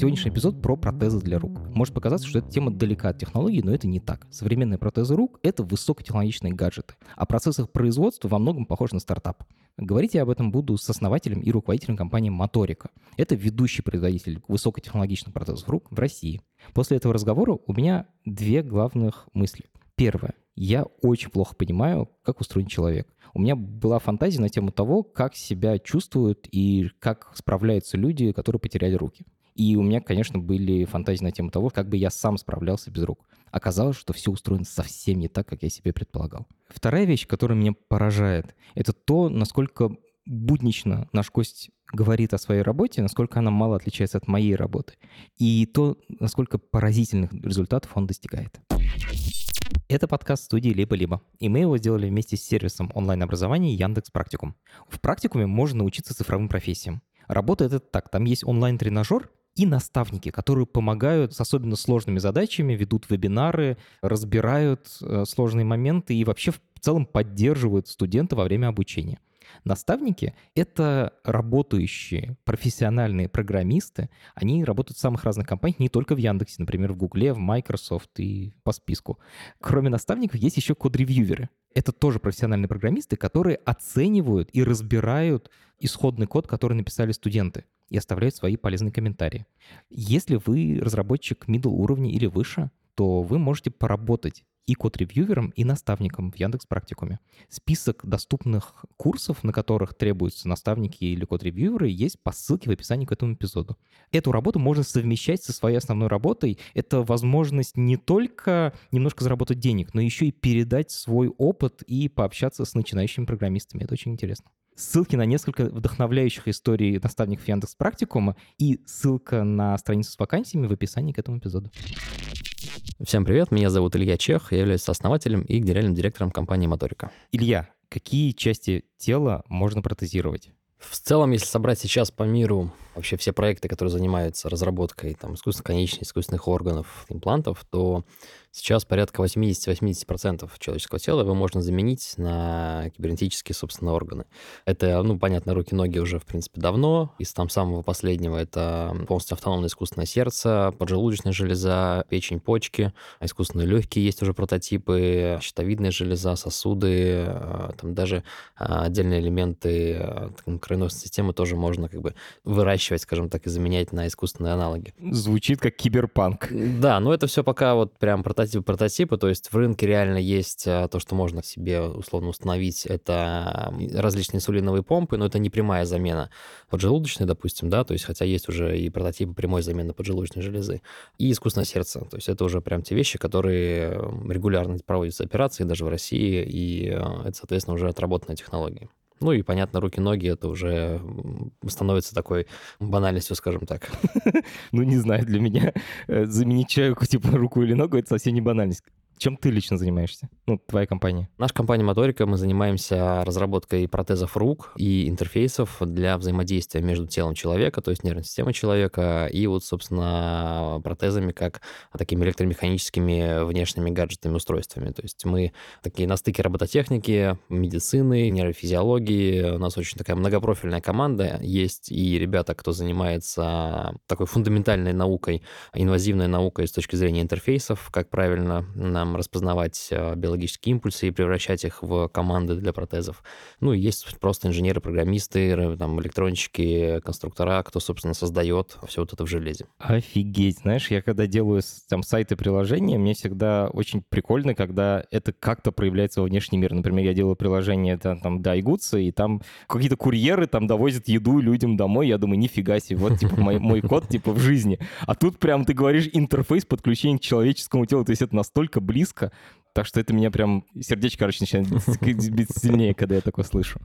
Сегодняшний эпизод про протезы для рук. Может показаться, что эта тема далека от технологий, но это не так. Современные протезы рук — это высокотехнологичные гаджеты, а процесс их производства во многом похож на стартап. Говорить я об этом буду с основателем и руководителем компании Моторика. Это ведущий производитель высокотехнологичных протезов рук в России. После этого разговора у меня две главных мысли. Первое. Я очень плохо понимаю, как устроен человек. У меня была фантазия на тему того, как себя чувствуют и как справляются люди, которые потеряли руки. И у меня, конечно, были фантазии на тему того, как бы я сам справлялся без рук. Оказалось, что все устроено совсем не так, как я себе предполагал. Вторая вещь, которая меня поражает, это то, насколько буднично наш гость говорит о своей работе, насколько она мало отличается от моей работы, и то, насколько поразительных результатов он достигает. Это подкаст студии «Либо-либо», и мы его сделали вместе с сервисом онлайн-образования Яндекс Практикум. В практикуме можно научиться цифровым профессиям. Работает это так, там есть онлайн-тренажер, и наставники, которые помогают с особенно сложными задачами, ведут вебинары, разбирают э, сложные моменты и вообще в целом поддерживают студента во время обучения. Наставники — это работающие профессиональные программисты. Они работают в самых разных компаниях, не только в Яндексе, например, в Гугле, в Microsoft и по списку. Кроме наставников есть еще код-ревьюверы. Это тоже профессиональные программисты, которые оценивают и разбирают исходный код, который написали студенты и оставляют свои полезные комментарии. Если вы разработчик middle уровня или выше, то вы можете поработать и код-ревьювером, и наставником в Яндекс Практикуме. Список доступных курсов, на которых требуются наставники или код-ревьюверы, есть по ссылке в описании к этому эпизоду. Эту работу можно совмещать со своей основной работой. Это возможность не только немножко заработать денег, но еще и передать свой опыт и пообщаться с начинающими программистами. Это очень интересно. Ссылки на несколько вдохновляющих историй наставников Яндекс Практикума и ссылка на страницу с вакансиями в описании к этому эпизоду. Всем привет, меня зовут Илья Чех, я являюсь основателем и генеральным директором компании Моторика. Илья, какие части тела можно протезировать? В целом, если собрать сейчас по миру вообще все проекты, которые занимаются разработкой там, искусственных конечностей, искусственных органов, имплантов, то сейчас порядка 80-80% человеческого тела его можно заменить на кибернетические, собственно, органы. Это, ну, понятно, руки, ноги уже, в принципе, давно. Из там самого последнего это полностью автономное искусственное сердце, поджелудочная железа, печень, почки, искусственные легкие есть уже прототипы, щитовидная железа, сосуды, а, там даже а, отдельные элементы а, кровеносной системы тоже можно как бы выращивать, скажем так, и заменять на искусственные аналоги. Звучит как киберпанк. Да, но это все пока вот прям прототипы прототипы, то есть в рынке реально есть а, то, что можно себе условно установить, это различные инсулиновые помпы, но это не прямая замена поджелудочной, допустим, да, то есть хотя есть уже и прототипы прямой замены поджелудочной железы, и искусственное сердце, то есть это уже прям те вещи, которые регулярно проводятся операции даже в России, и а, это, соответственно, уже отработанная технология. Ну и, понятно, руки-ноги это уже становится такой банальностью, скажем так. Ну, не знаю, для меня э, заменить человеку типа руку или ногу — это совсем не банальность. Чем ты лично занимаешься? Ну, твоя компания. Наша компания Моторика, мы занимаемся разработкой протезов рук и интерфейсов для взаимодействия между телом человека, то есть нервной системой человека, и вот, собственно, протезами как такими электромеханическими внешними гаджетами, устройствами. То есть мы такие на стыке робототехники, медицины, нейрофизиологии. У нас очень такая многопрофильная команда. Есть и ребята, кто занимается такой фундаментальной наукой, инвазивной наукой с точки зрения интерфейсов, как правильно нам там распознавать э, биологические импульсы и превращать их в команды для протезов. Ну, есть просто инженеры-программисты, там, электронщики, конструктора, кто, собственно, создает все вот это в железе. Офигеть. Знаешь, я когда делаю там сайты приложения, мне всегда очень прикольно, когда это как-то проявляется во внешний мир. Например, я делаю приложение там, там Дайгутса, и там какие-то курьеры там довозят еду людям домой. Я думаю, нифига себе, вот типа мой, мой код типа в жизни. А тут прям ты говоришь интерфейс подключения к человеческому телу. То есть это настолько близко близко. Так что это меня прям... Сердечко, короче, начинает бить сильнее, когда я такое слышу.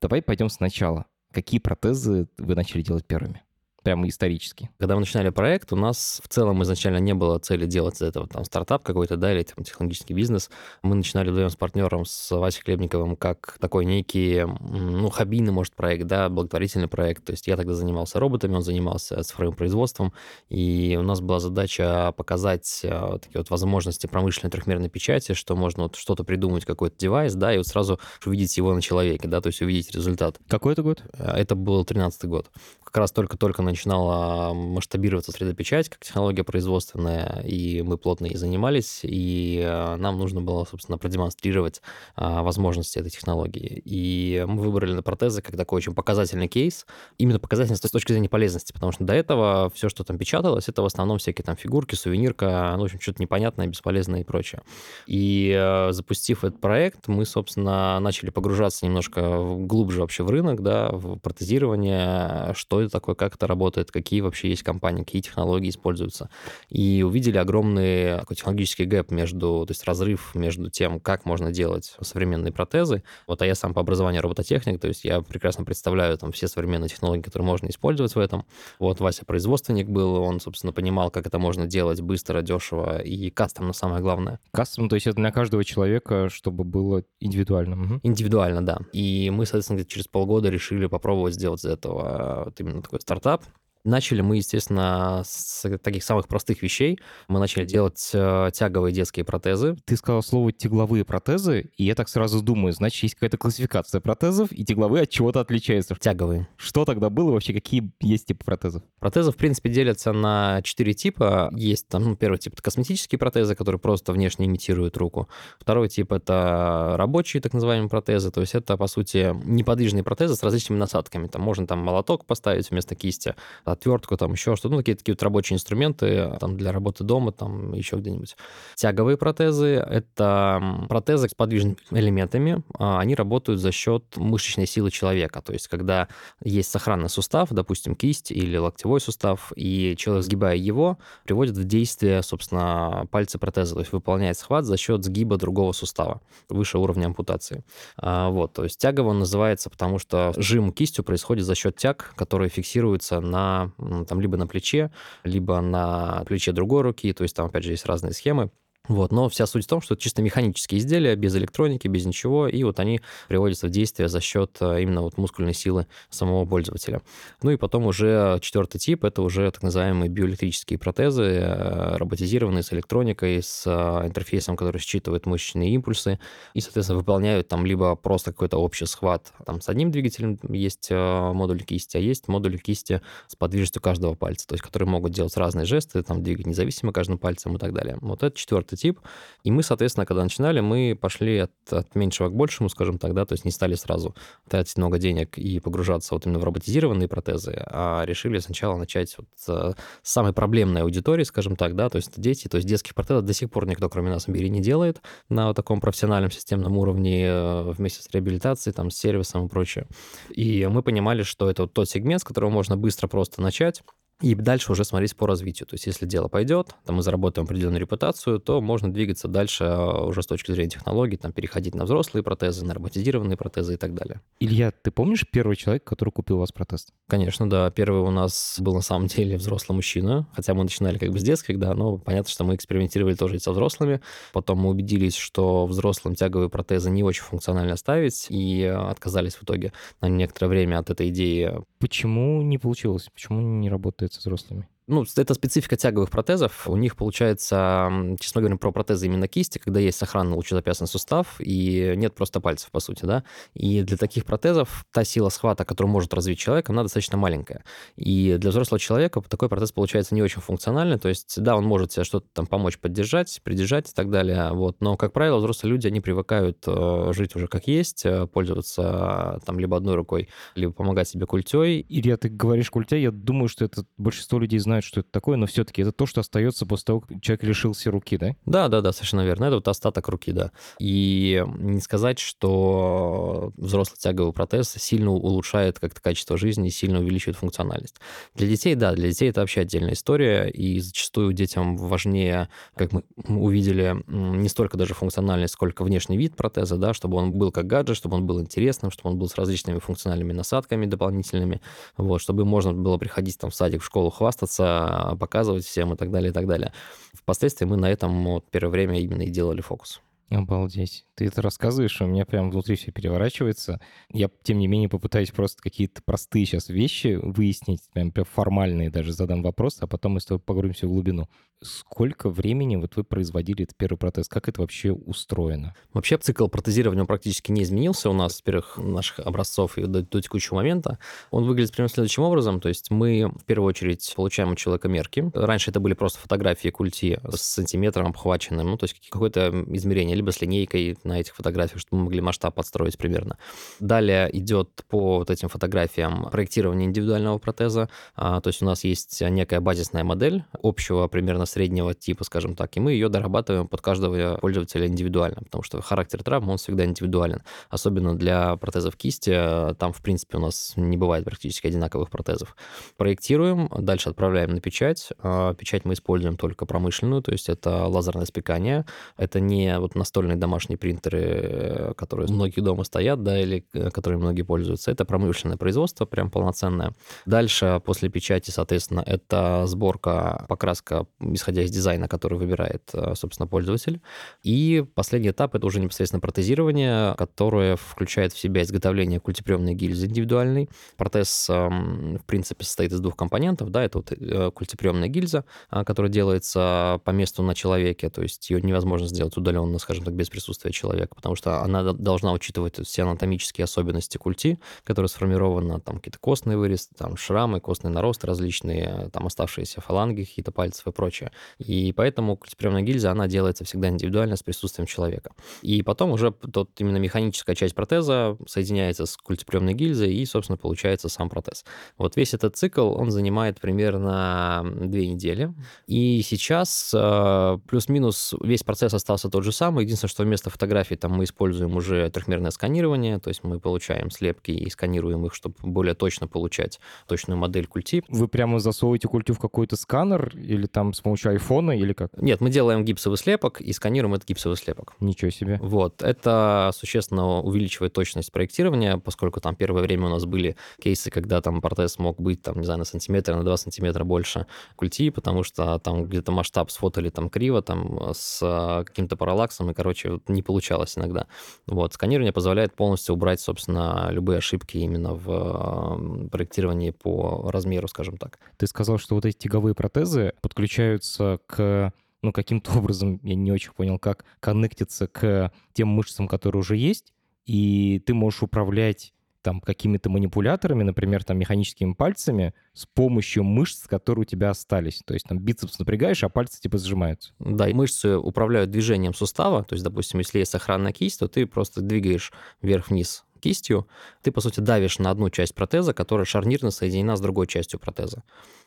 Давай пойдем сначала. Какие протезы вы начали делать первыми? Прямо исторически? Когда мы начинали проект, у нас в целом изначально не было цели делать из этого там стартап какой-то, да, или там, технологический бизнес. Мы начинали вдвоем с партнером, с Васей Хлебниковым, как такой некий, ну, хоббийный, может, проект, да, благотворительный проект. То есть я тогда занимался роботами, он занимался цифровым производством, и у нас была задача показать э, такие вот возможности промышленной трехмерной печати, что можно вот что-то придумать, какой-то девайс, да, и вот сразу увидеть его на человеке, да, то есть увидеть результат. Какой это год? Э, это был 13 год. Как раз только-только начинала масштабироваться 3D-печать как технология производственная, и мы плотно ей занимались, и э, нам нужно было, собственно, продемонстрировать а, возможности этой технологии. И мы выбрали на протезы как такой очень показательный кейс, именно показательный с точки зрения полезности, потому что до этого все, что там печаталось, это в основном всякие там фигурки, сувенирка, ну, в общем, что-то непонятное, бесполезное и прочее. И запустив этот проект, мы, собственно, начали погружаться немножко глубже вообще в рынок, да, в протезирование, что это такое, как это работает, какие вообще есть компании, какие технологии используются. И увидели огромный такой технологический гэп между, то есть разрыв между тем, как можно делать современные протезы. Вот, а я сам по образованию робототехник, то есть я прекрасно представляю там все современные технологии, которые можно использовать в этом. Вот Вася производственник был, он, собственно, понимал, как это можно делать быстро, дешево и кастомно, самое главное. Кастом, то есть это для каждого человека, чтобы было индивидуально. Угу. Индивидуально, да. И мы, соответственно, через полгода решили попробовать сделать из этого вот именно такой стартап. Начали мы, естественно, с таких самых простых вещей. Мы начали делать э, тяговые детские протезы. Ты сказал слово «тягловые протезы», и я так сразу думаю, значит, есть какая-то классификация протезов, и тягловые от чего-то отличаются. Тяговые. Что тогда было вообще? Какие есть типы протезов? Протезы, в принципе, делятся на четыре типа. Есть там, ну, первый тип — это косметические протезы, которые просто внешне имитируют руку. Второй тип — это рабочие так называемые протезы, то есть это, по сути, неподвижные протезы с различными насадками. Там можно там молоток поставить вместо кисти, отвертку, там еще что-то, ну, такие такие вот рабочие инструменты там для работы дома, там еще где-нибудь. Тяговые протезы — это протезы с подвижными элементами. А, они работают за счет мышечной силы человека. То есть когда есть сохранный сустав, допустим, кисть или локтевой сустав, и человек, сгибая его, приводит в действие, собственно, пальцы протеза, то есть выполняет схват за счет сгиба другого сустава выше уровня ампутации. А, вот, то есть тяговый он называется, потому что жим кистью происходит за счет тяг, которые фиксируются на там либо на плече, либо на плече другой руки, то есть там, опять же, есть разные схемы. Вот, но вся суть в том, что это чисто механические изделия, без электроники, без ничего, и вот они приводятся в действие за счет э, именно вот мускульной силы самого пользователя. Ну и потом уже четвертый тип, это уже так называемые биоэлектрические протезы, э, роботизированные с электроникой, с э, интерфейсом, который считывает мышечные импульсы, и, соответственно, выполняют там либо просто какой-то общий схват там с одним двигателем, есть модуль кисти, а есть модуль кисти с подвижностью каждого пальца, то есть которые могут делать разные жесты, там двигать независимо каждым пальцем и так далее. Вот это четвертый тип. И мы, соответственно, когда начинали, мы пошли от, от меньшего к большему, скажем так, да, то есть не стали сразу тратить много денег и погружаться вот именно в роботизированные протезы, а решили сначала начать вот с самой проблемной аудитории, скажем так, да, то есть дети, то есть детских протезов до сих пор никто, кроме нас, в мире не делает на вот таком профессиональном системном уровне э, вместе с реабилитацией, там, с сервисом и прочее. И мы понимали, что это вот тот сегмент, с которого можно быстро просто начать, и дальше уже смотреть по развитию. То есть если дело пойдет, там мы заработаем определенную репутацию, то можно двигаться дальше а, уже с точки зрения технологий, там переходить на взрослые протезы, на роботизированные протезы и так далее. Илья, ты помнишь первый человек, который купил у вас протез? Конечно, да. Первый у нас был на самом деле взрослый мужчина, хотя мы начинали как бы с детских, да, но понятно, что мы экспериментировали тоже и со взрослыми. Потом мы убедились, что взрослым тяговые протезы не очень функционально ставить, и отказались в итоге на некоторое время от этой идеи. Почему не получилось? Почему не работает со взрослыми? Ну, это специфика тяговых протезов. У них получается, честно говоря, про протезы именно кисти, когда есть сохранный лучезапястный сустав и нет просто пальцев, по сути, да. И для таких протезов та сила схвата, которую может развить человек, она достаточно маленькая. И для взрослого человека такой протез получается не очень функциональный. То есть, да, он может себе что-то там помочь поддержать, придержать и так далее. Вот. Но, как правило, взрослые люди, они привыкают э, жить уже как есть, э, пользоваться там либо одной рукой, либо помогать себе культей. Илья, ты говоришь культей, я думаю, что это большинство людей знают знают, что это такое, но все-таки это то, что остается после того, как человек лишился руки, да? Да, да, да, совершенно верно. Это вот остаток руки, да. И не сказать, что взрослый тяговый протез сильно улучшает как-то качество жизни и сильно увеличивает функциональность. Для детей, да, для детей это вообще отдельная история, и зачастую детям важнее, как мы увидели, не столько даже функциональность, сколько внешний вид протеза, да, чтобы он был как гаджет, чтобы он был интересным, чтобы он был с различными функциональными насадками дополнительными, вот, чтобы можно было приходить там в садик, в школу, хвастаться, показывать всем и так далее, и так далее. Впоследствии мы на этом вот, первое время именно и делали фокус. Обалдеть. Ты это рассказываешь, у меня прям внутри все переворачивается. Я, тем не менее, попытаюсь просто какие-то простые сейчас вещи выяснить, прям, прям формальные даже задам вопрос, а потом мы с тобой погрузимся в глубину. Сколько времени вот вы производили этот первый протез? Как это вообще устроено? Вообще цикл протезирования практически не изменился у нас с первых наших образцов и до, до текущего момента. Он выглядит примерно следующим образом. То есть мы в первую очередь получаем у человека мерки. Раньше это были просто фотографии культи с сантиметром обхваченным, ну то есть какое-то измерение, либо с линейкой на этих фотографиях, чтобы мы могли масштаб подстроить примерно. Далее идет по вот этим фотографиям проектирование индивидуального протеза. А, то есть у нас есть некая базисная модель общего примерно среднего типа, скажем так, и мы ее дорабатываем под каждого пользователя индивидуально, потому что характер травм, он всегда индивидуален. Особенно для протезов кисти, там, в принципе, у нас не бывает практически одинаковых протезов. Проектируем, дальше отправляем на печать. А, печать мы используем только промышленную, то есть это лазерное спекание. Это не вот настольные домашние принтеры, которые у многих дома стоят, да, или э, которыми многие пользуются. Это промышленное производство, прям полноценное. Дальше, после печати, соответственно, это сборка, покраска исходя из дизайна, который выбирает, э, собственно, пользователь. И последний этап — это уже непосредственно протезирование, которое включает в себя изготовление культиприемной гильзы индивидуальной. Протез, эм, в принципе, состоит из двух компонентов. Да, это вот э, культиприемная гильза, э, которая делается по месту на человеке, то есть ее невозможно сделать удаленно, скажем так, без присутствия человека, потому что она должна учитывать все анатомические особенности культи, которые сформированы, там какие-то костные вырезы, там шрамы, костный нарост различные, там оставшиеся фаланги какие-то пальцев и прочее. И поэтому культиприемная гильза, она делается всегда индивидуально с присутствием человека. И потом уже тот именно механическая часть протеза соединяется с культиприемной гильзой, и, собственно, получается сам протез. Вот весь этот цикл, он занимает примерно две недели. И сейчас э, плюс-минус весь процесс остался тот же самый. Единственное, что вместо фотографий там мы используем уже трехмерное сканирование, то есть мы получаем слепки и сканируем их, чтобы более точно получать точную модель культи. Вы прямо засовываете культю в какой-то сканер или там с помощью айфона или как? Нет, мы делаем гипсовый слепок и сканируем этот гипсовый слепок. Ничего себе. Вот. Это существенно увеличивает точность проектирования, поскольку там первое время у нас были кейсы, когда там протез мог быть, там, не знаю, на сантиметр, на 2 сантиметра больше культи, потому что там где-то масштаб сфотали там криво, там с а, каким-то параллаксом, и, короче, не получалось иногда. Вот. Сканирование позволяет полностью убрать, собственно, любые ошибки именно в проектировании по размеру, скажем так. Ты сказал, что вот эти тяговые протезы подключают подключаются к ну, каким-то образом, я не очень понял, как коннектиться к тем мышцам, которые уже есть, и ты можешь управлять там какими-то манипуляторами, например, там механическими пальцами с помощью мышц, которые у тебя остались. То есть там бицепс напрягаешь, а пальцы типа сжимаются. Да, и мышцы управляют движением сустава. То есть, допустим, если есть охранная кисть, то ты просто двигаешь вверх-вниз кистью, ты, по сути, давишь на одну часть протеза, которая шарнирно соединена с другой частью протеза.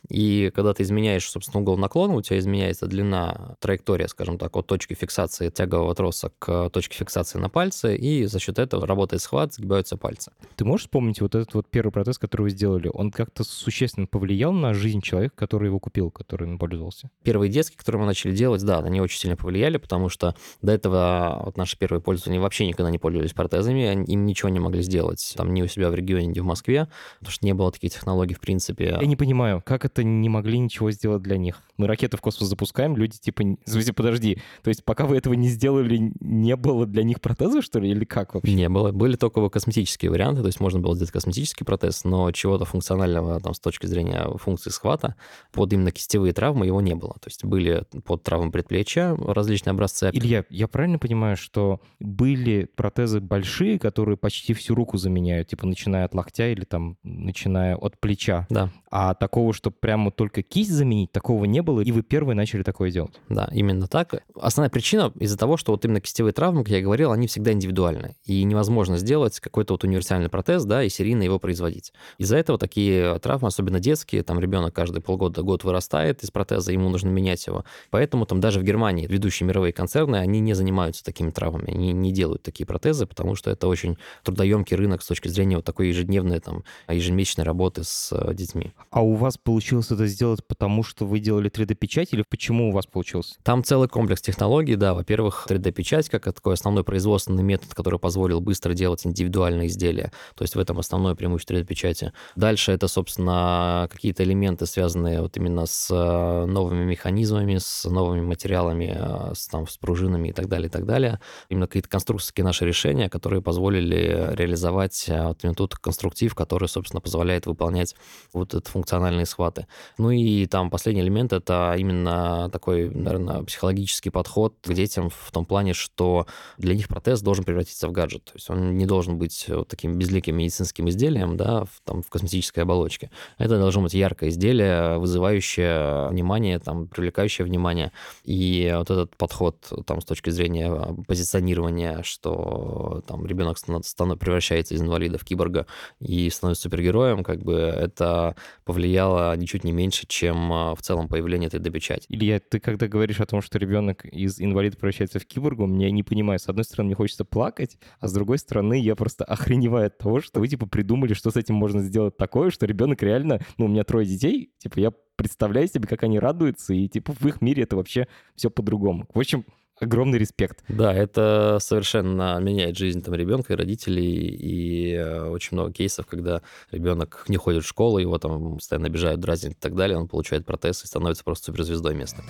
И когда ты изменяешь, собственно, угол наклона, у тебя изменяется длина, траектория, скажем так, от точки фиксации тягового троса к точке фиксации на пальце, и за счет этого работает схват, сгибаются пальцы. Ты можешь вспомнить вот этот вот первый протез, который вы сделали? Он как-то существенно повлиял на жизнь человека, который его купил, который им пользовался? Первые детские, которые мы начали делать, да, они очень сильно повлияли, потому что до этого вот наши первые пользователи вообще никогда не пользовались протезами, им ничего не могли сделать, там, ни у себя в регионе, ни в Москве, потому что не было таких технологий в принципе. Я не понимаю, как это не могли ничего сделать для них? Мы ракеты в космос запускаем, люди типа, слушайте, подожди, то есть пока вы этого не сделали, не было для них протеза, что ли, или как вообще? Не было, были только косметические варианты, то есть можно было сделать косметический протез, но чего-то функционального там с точки зрения функции схвата под именно кистевые травмы его не было. То есть были под травмы предплечья различные образцы. Илья, я правильно понимаю, что были протезы большие, которые почти почти всю руку заменяют, типа начиная от локтя или там начиная от плеча. Да. А такого, что прямо только кисть заменить, такого не было, и вы первые начали такое делать. Да, именно так. Основная причина из-за того, что вот именно кистевые травмы, как я говорил, они всегда индивидуальны. И невозможно сделать какой-то вот универсальный протез, да, и серийно его производить. Из-за этого такие травмы, особенно детские, там ребенок каждый полгода, год вырастает из протеза, ему нужно менять его. Поэтому там даже в Германии ведущие мировые концерны, они не занимаются такими травмами, они не делают такие протезы, потому что это очень трудоемкий рынок с точки зрения вот такой ежедневной, там, ежемесячной работы с э, детьми. А у вас получилось это сделать потому, что вы делали 3D-печать, или почему у вас получилось? Там целый комплекс технологий, да. Во-первых, 3D-печать как такой основной производственный метод, который позволил быстро делать индивидуальные изделия. То есть в этом основное преимущество 3D-печати. Дальше это, собственно, какие-то элементы, связанные вот именно с э, новыми механизмами, с новыми материалами, э, с, там, с пружинами и так далее, и так далее. Именно какие-то конструкторские наши решения, которые позволили реализовать э, именно тот конструктив, который, собственно, позволяет выполнять вот этот функциональные схваты. Ну и там последний элемент — это именно такой, наверное, психологический подход к детям в том плане, что для них протез должен превратиться в гаджет. То есть он не должен быть вот таким безликим медицинским изделием, да, в, там, в косметической оболочке. Это должно быть яркое изделие, вызывающее внимание, там, привлекающее внимание. И вот этот подход там с точки зрения позиционирования, что там ребенок станов, превращается из инвалида в киборга и становится супергероем, как бы это повлияло ничуть не меньше, чем а, в целом появление этой допечати. Илья, ты когда говоришь о том, что ребенок из инвалида превращается в киборгу, меня не понимаю. С одной стороны, мне хочется плакать, а с другой стороны, я просто охреневаю от того, что вы, типа, придумали, что с этим можно сделать такое, что ребенок реально... Ну, у меня трое детей, типа, я представляю себе, как они радуются, и, типа, в их мире это вообще все по-другому. В общем, огромный респект. Да, это совершенно меняет жизнь там ребенка и родителей, и э, очень много кейсов, когда ребенок не ходит в школу, его там постоянно обижают, дразнят и так далее, он получает протез и становится просто суперзвездой места.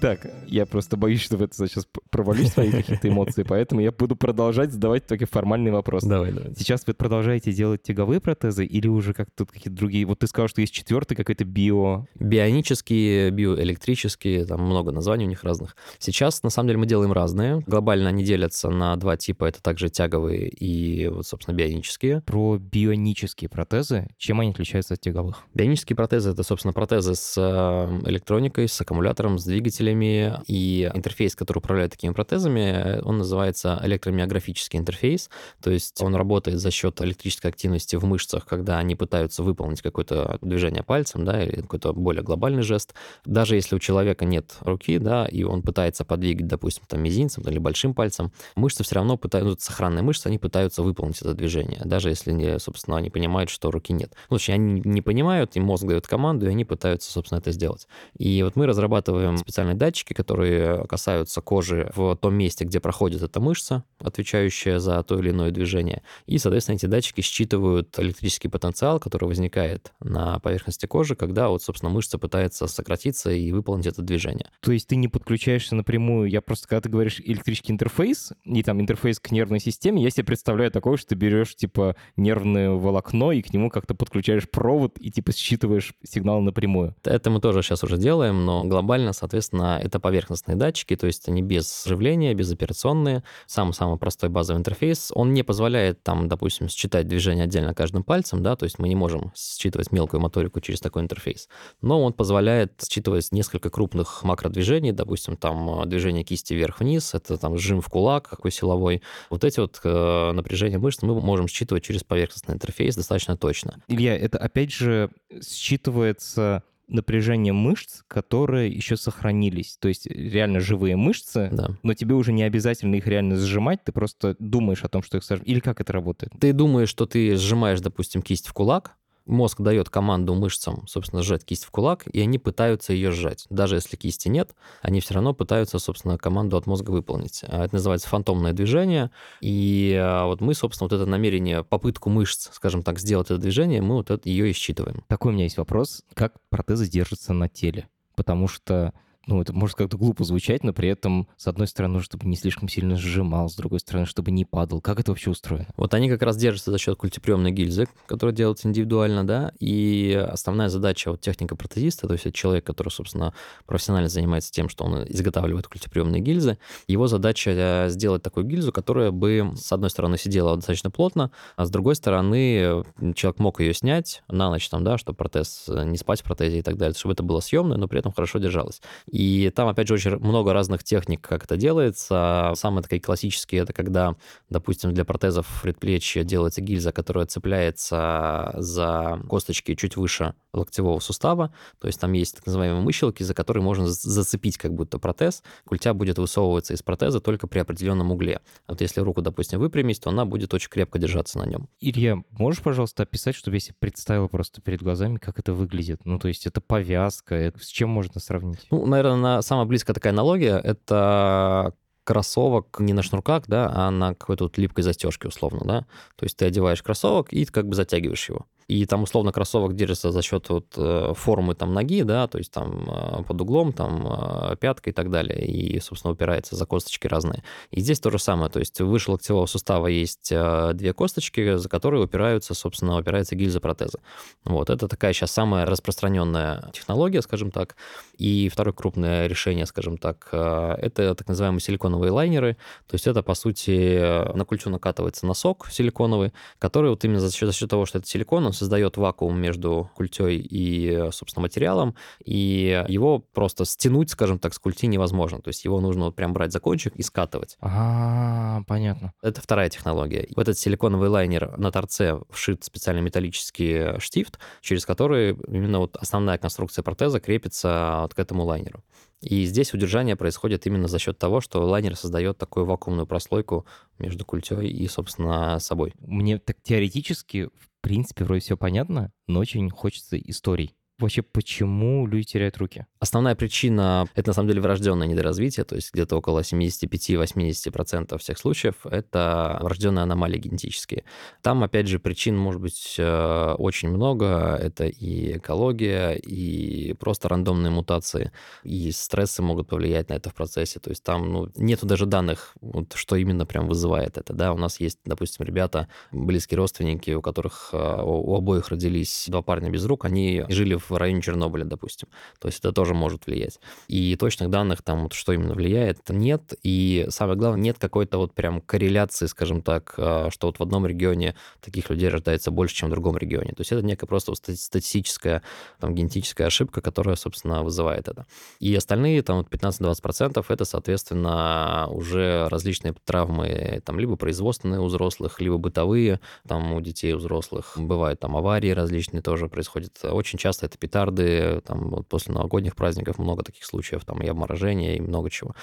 Так, я просто боюсь, что в это сейчас провалюсь свои какие-то эмоции, поэтому я буду продолжать задавать только формальные вопросы. Давай, давай. Сейчас вы продолжаете делать тяговые протезы или уже как тут какие-то другие? Вот ты сказал, что есть четвертый какой-то био... Бионические, биоэлектрические, там много названий у них разных. Сейчас, на самом деле, мы делаем разные. Глобально они делятся на два типа. Это также тяговые и, вот, собственно, бионические. Про бионические протезы, чем они отличаются от тяговых? Бионические протезы — это, собственно, протезы с э, электроникой, с аккумулятором, с двигателем, двигателями, и интерфейс, который управляет такими протезами, он называется электромиографический интерфейс, то есть он работает за счет электрической активности в мышцах, когда они пытаются выполнить какое-то движение пальцем, да, или какой-то более глобальный жест. Даже если у человека нет руки, да, и он пытается подвигать, допустим, там мизинцем или большим пальцем, мышцы все равно пытаются, сохранные мышцы, они пытаются выполнить это движение, даже если, не, собственно, они понимают, что руки нет. Ну, точнее, они не понимают, им мозг дает команду, и они пытаются, собственно, это сделать. И вот мы разрабатываем специальные датчики, которые касаются кожи в том месте, где проходит эта мышца, отвечающая за то или иное движение. И, соответственно, эти датчики считывают электрический потенциал, который возникает на поверхности кожи, когда вот, собственно, мышца пытается сократиться и выполнить это движение. То есть ты не подключаешься напрямую, я просто, когда ты говоришь электрический интерфейс, и там интерфейс к нервной системе, я себе представляю такое, что ты берешь, типа, нервное волокно и к нему как-то подключаешь провод и, типа, считываешь сигнал напрямую. Это мы тоже сейчас уже делаем, но глобально, соответственно, это поверхностные датчики, то есть они без живления, безоперационные. Самый-самый простой базовый интерфейс. Он не позволяет там, допустим, считать движение отдельно каждым пальцем, да, то есть мы не можем считывать мелкую моторику через такой интерфейс. Но он позволяет считывать несколько крупных макродвижений, допустим, там движение кисти вверх-вниз, это там сжим в кулак какой силовой. Вот эти вот э, напряжения мышц мы можем считывать через поверхностный интерфейс достаточно точно. Илья, это опять же считывается напряжение мышц, которые еще сохранились. То есть реально живые мышцы, да. но тебе уже не обязательно их реально сжимать, ты просто думаешь о том, что их сожмешь. Или как это работает? Ты думаешь, что ты сжимаешь, допустим, кисть в кулак, мозг дает команду мышцам, собственно, сжать кисть в кулак, и они пытаются ее сжать. Даже если кисти нет, они все равно пытаются, собственно, команду от мозга выполнить. А это называется фантомное движение. И а, вот мы, собственно, вот это намерение, попытку мышц, скажем так, сделать это движение, мы вот это, ее и считываем. Такой у меня есть вопрос. Как протезы держатся на теле? Потому что ну, это может как-то глупо звучать, но при этом, с одной стороны, чтобы не слишком сильно сжимал, с другой стороны, чтобы не падал. Как это вообще устроено? Вот они как раз держатся за счет культиприемной гильзы, которая делается индивидуально, да, и основная задача вот техника протезиста, то есть это человек, который, собственно, профессионально занимается тем, что он изготавливает культиприемные гильзы, его задача э, сделать такую гильзу, которая бы, с одной стороны, сидела достаточно плотно, а с другой стороны, человек мог ее снять на ночь, там, да, чтобы протез, э, не спать в протезе и так далее, чтобы это было съемное, но при этом хорошо держалось. И там, опять же, очень много разных техник, как это делается. Самые такие классические, это когда, допустим, для протезов предплечья делается гильза, которая цепляется за косточки чуть выше локтевого сустава, то есть там есть так называемые мыщелки, за которые можно зацепить как будто протез. Культя будет высовываться из протеза только при определенном угле. Вот если руку, допустим, выпрямить, то она будет очень крепко держаться на нем. Илья, можешь, пожалуйста, описать, чтобы я себе представил просто перед глазами, как это выглядит? Ну, то есть это повязка, это с чем можно сравнить? Ну, наверное, самая близкая такая аналогия — это кроссовок не на шнурках, да, а на какой-то вот липкой застежке условно, да. То есть ты одеваешь кроссовок и как бы затягиваешь его и там условно кроссовок держится за счет вот э, формы там ноги, да, то есть там э, под углом, там э, пятка и так далее, и, собственно, упирается за косточки разные. И здесь то же самое, то есть выше локтевого сустава есть две косточки, за которые упираются, собственно, упирается гильза протеза. Вот, это такая сейчас самая распространенная технология, скажем так. И второе крупное решение, скажем так, это так называемые силиконовые лайнеры, то есть это, по сути, на культю накатывается носок силиконовый, который вот именно за счет, за счет того, что это силикон, он создает вакуум между культей и, собственно, материалом, и его просто стянуть, скажем так, с культи невозможно. То есть его нужно вот прям брать за кончик и скатывать. А, понятно. Это вторая технология. В этот силиконовый лайнер на торце вшит специальный металлический штифт, через который именно вот основная конструкция протеза крепится вот к этому лайнеру. И здесь удержание происходит именно за счет того, что лайнер создает такую вакуумную прослойку между культей и, собственно, собой. Мне так теоретически, в принципе, вроде все понятно, но очень хочется историй. Вообще, почему люди теряют руки? Основная причина — это, на самом деле, врожденное недоразвитие, то есть где-то около 75-80% всех случаев — это врожденные аномалии генетические. Там, опять же, причин может быть э, очень много. Это и экология, и просто рандомные мутации, и стрессы могут повлиять на это в процессе. То есть там ну, нету даже данных, вот, что именно прям вызывает это. Да? У нас есть, допустим, ребята, близкие родственники, у которых э, у обоих родились два парня без рук, они жили в в районе Чернобыля, допустим. То есть это тоже может влиять. И точных данных там, вот, что именно влияет, нет. И самое главное, нет какой-то вот прям корреляции, скажем так, а, что вот в одном регионе таких людей рождается больше, чем в другом регионе. То есть это некая просто статистическая, там, генетическая ошибка, которая, собственно, вызывает это. И остальные, там, вот 15-20% это, соответственно, уже различные травмы, там, либо производственные у взрослых, либо бытовые, там, у детей, у взрослых. Бывают там аварии различные тоже происходят. Очень часто это это петарды, там вот после новогодних праздников много таких случаев, там и обморожения, и много чего.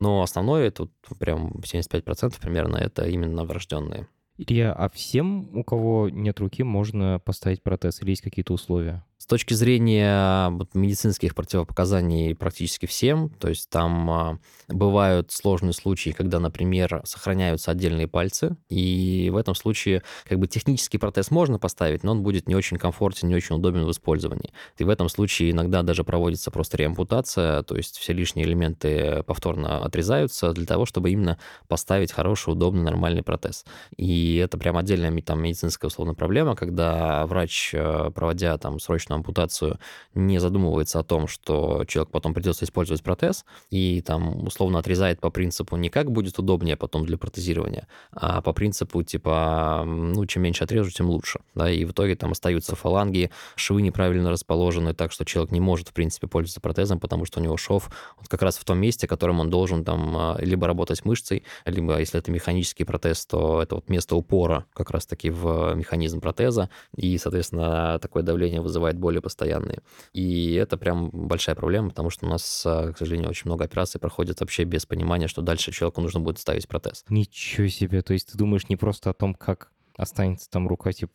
Но основное, вот прям 75% примерно, это именно врожденные. Илья, а всем, у кого нет руки, можно поставить протез или есть какие-то условия? С точки зрения медицинских противопоказаний практически всем, то есть там а, бывают сложные случаи, когда, например, сохраняются отдельные пальцы, и в этом случае как бы технический протез можно поставить, но он будет не очень комфортен, не очень удобен в использовании. И в этом случае иногда даже проводится просто реампутация, то есть все лишние элементы повторно отрезаются для того, чтобы именно поставить хороший, удобный, нормальный протез. И это прям отдельная там медицинская условная проблема, когда врач, э, проводя там срочно частичную ампутацию, не задумывается о том, что человек потом придется использовать протез, и там условно отрезает по принципу не как будет удобнее потом для протезирования, а по принципу типа, ну, чем меньше отрежу, тем лучше. Да, и в итоге там остаются фаланги, швы неправильно расположены, так что человек не может, в принципе, пользоваться протезом, потому что у него шов вот как раз в том месте, которым он должен там а, либо работать мышцей, либо, если это механический протез, то это вот место упора как раз-таки в механизм протеза, и, соответственно, такое давление вызывает более постоянные. И это прям большая проблема, потому что у нас, а, к сожалению, очень много операций проходит вообще без понимания, что дальше человеку нужно будет ставить протез. Ничего себе. То есть ты думаешь не просто о том, как останется там рука, типа,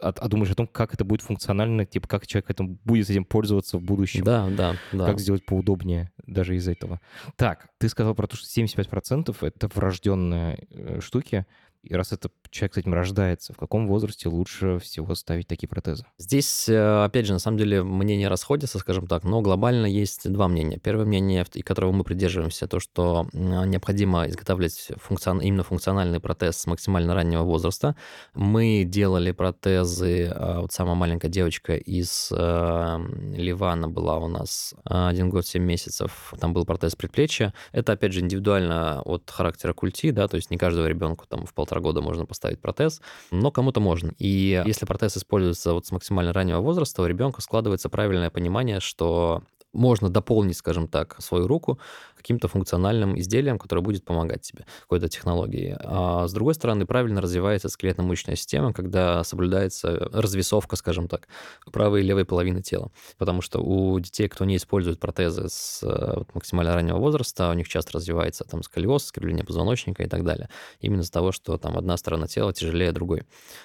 а, а думаешь о том, как это будет функционально, типа, как человек этим будет этим пользоваться в будущем. Да, да, да. Как сделать поудобнее даже из этого. Так, ты сказал про то, что 75% это врожденные э, штуки. И раз это человек с этим рождается, в каком возрасте лучше всего ставить такие протезы? Здесь, э, опять же, на самом деле мнения расходятся, скажем так, но глобально есть два мнения. Первое мнение, которого мы придерживаемся, то, что необходимо изготавливать функцион... именно функциональный протез с максимально раннего возраста. Мы делали протезы, а, вот самая маленькая девочка из э, Ливана была у нас один год, семь месяцев, там был протез предплечья. Это, опять же, индивидуально от характера культи, да, то есть не каждого ребенку там в полтора года можно поставить протез, но кому-то можно. И если протез используется вот с максимально раннего возраста, у ребенка складывается правильное понимание, что можно дополнить, скажем так, свою руку каким-то функциональным изделием, которое будет помогать тебе, какой-то технологии. А с другой стороны, правильно развивается скелетно-мышечная система, когда соблюдается развесовка, скажем так, правой и левой половины тела. Потому что у детей, кто не использует протезы с э, максимально раннего возраста, у них часто развивается там сколиоз, скривление позвоночника и так далее. Именно из-за того, что там одна сторона тела тяжелее другой.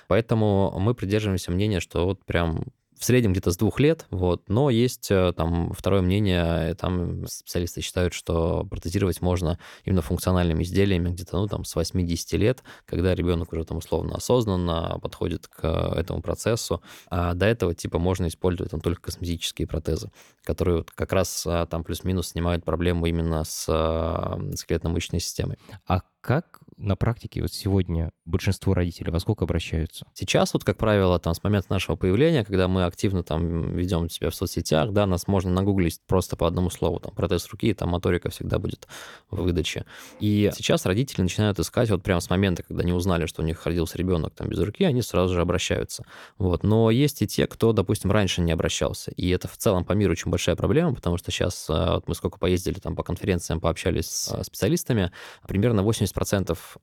Поэтому мы придерживаемся мнения, что вот прям в среднем где-то с двух лет, вот, но есть э, там второе мнение, там специалисты считают, что протезировать можно именно функциональными изделиями где-то, ну, там, с 8-10 лет, когда ребенок уже там условно осознанно подходит к этому процессу, а до этого типа можно использовать там только косметические протезы, которые вот как раз а, там плюс-минус снимают проблему именно с э, скелетно-мышечной системой. А как на практике вот сегодня большинство родителей во сколько обращаются? Сейчас вот, как правило, там с момента нашего появления, когда мы активно там ведем себя в соцсетях, да, нас можно нагуглить просто по одному слову, там, протез руки, там, моторика всегда будет в выдаче. И сейчас родители начинают искать вот прямо с момента, когда они узнали, что у них родился ребенок там без руки, они сразу же обращаются. Вот. Но есть и те, кто, допустим, раньше не обращался. И это в целом по миру очень большая проблема, потому что сейчас а, вот мы сколько поездили там по конференциям, пообщались с а, специалистами, примерно 80%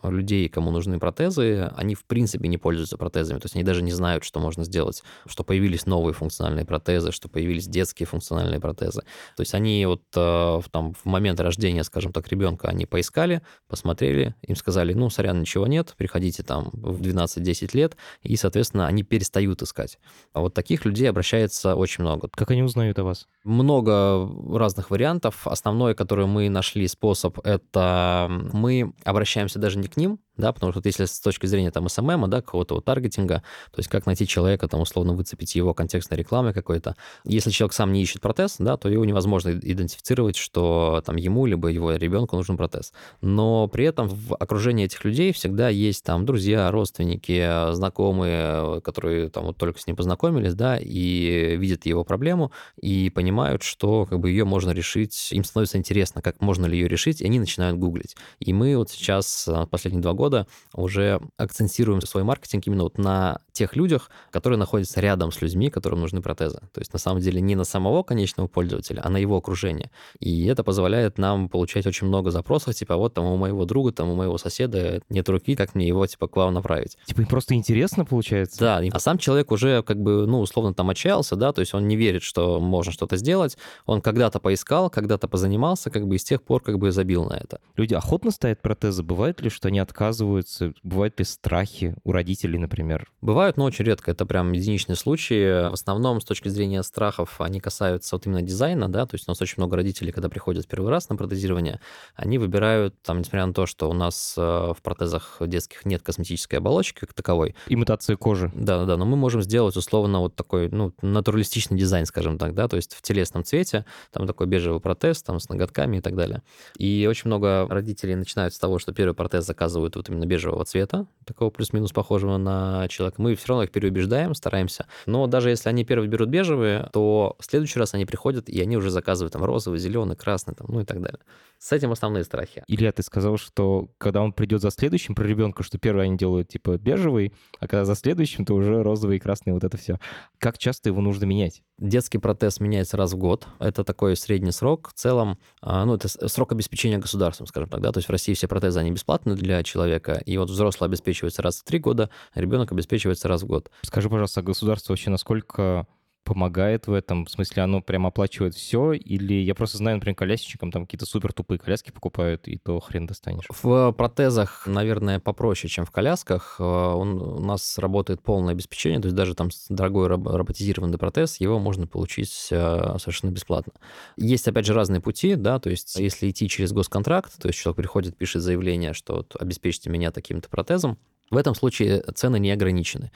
людей, кому нужны протезы, они в принципе не пользуются протезами, то есть они даже не знают, что можно сделать, что появились новые функциональные протезы, что появились детские функциональные протезы. То есть они вот э, там в момент рождения, скажем так, ребенка, они поискали, посмотрели, им сказали, ну, сорян, ничего нет, приходите там в 12-10 лет, и, соответственно, они перестают искать. А вот таких людей обращается очень много. Как они узнают о вас? Много разных вариантов. Основной, который мы нашли способ, это мы обращаемся даже не к ним, да, потому что вот если с точки зрения там SMM, да, какого-то вот таргетинга, то есть как найти человека, там, условно, выцепить его контекстной рекламы какой-то. Если человек сам не ищет протез, да, то его невозможно идентифицировать, что там ему либо его ребенку нужен протез. Но при этом в окружении этих людей всегда есть там друзья, родственники, знакомые, которые там вот только с ним познакомились, да, и видят его проблему, и понимают, что как бы ее можно решить, им становится интересно, как можно ли ее решить, и они начинают гуглить. И мы вот сейчас э, последние два года года уже акцентируем свой маркетинг именно вот на тех людях, которые находятся рядом с людьми, которым нужны протезы. То есть на самом деле не на самого конечного пользователя, а на его окружение. И это позволяет нам получать очень много запросов, типа вот там у моего друга, там у моего соседа нет руки, как мне его типа к вам направить. Типа им просто интересно получается? Да, а сам человек уже как бы, ну, условно там отчаялся, да, то есть он не верит, что можно что-то сделать, он когда-то поискал, когда-то позанимался, как бы и с тех пор как бы забил на это. Люди охотно ставят протезы? Бывает ли, что они отказываются оказываются? Бывают ли страхи у родителей, например? Бывают, но очень редко. Это прям единичные случаи. В основном, с точки зрения страхов, они касаются вот именно дизайна, да, то есть у нас очень много родителей, когда приходят первый раз на протезирование, они выбирают, там, несмотря на то, что у нас э, в протезах детских нет косметической оболочки как таковой. Имитации кожи. Да-да-да, но мы можем сделать условно вот такой, ну, натуралистичный дизайн, скажем так, да, то есть в телесном цвете, там такой бежевый протез, там с ноготками и так далее. И очень много родителей начинают с того, что первый протез заказывают вот вот именно бежевого цвета, такого плюс-минус похожего на человека, мы все равно их переубеждаем, стараемся. Но даже если они первый берут бежевые, то в следующий раз они приходят, и они уже заказывают там розовый, зеленый, красный, там, ну и так далее. С этим основные страхи. Илья, ты сказал, что когда он придет за следующим про ребенка, что первый они делают типа бежевый, а когда за следующим, то уже розовый и красный, вот это все. Как часто его нужно менять? Детский протез меняется раз в год. Это такой средний срок. В целом, а, ну, это срок обеспечения государством, скажем так, да, то есть в России все протезы, они бесплатны для человека, и вот взрослый обеспечивается раз в три года, а ребенок обеспечивается раз в год. Скажи, пожалуйста, государство вообще насколько помогает в этом? В смысле, оно прям оплачивает все? Или я просто знаю, например, колясочникам там какие-то супер тупые коляски покупают, и то хрен достанешь. В протезах, наверное, попроще, чем в колясках. Э, он, у нас работает полное обеспечение, то есть даже там дорогой роботизированный протез, его можно получить э, совершенно бесплатно. Есть, опять же, разные пути, да, то есть если идти через госконтракт, то есть человек приходит, пишет заявление, что обеспечьте меня таким-то протезом, В этом случае цены не ограничены.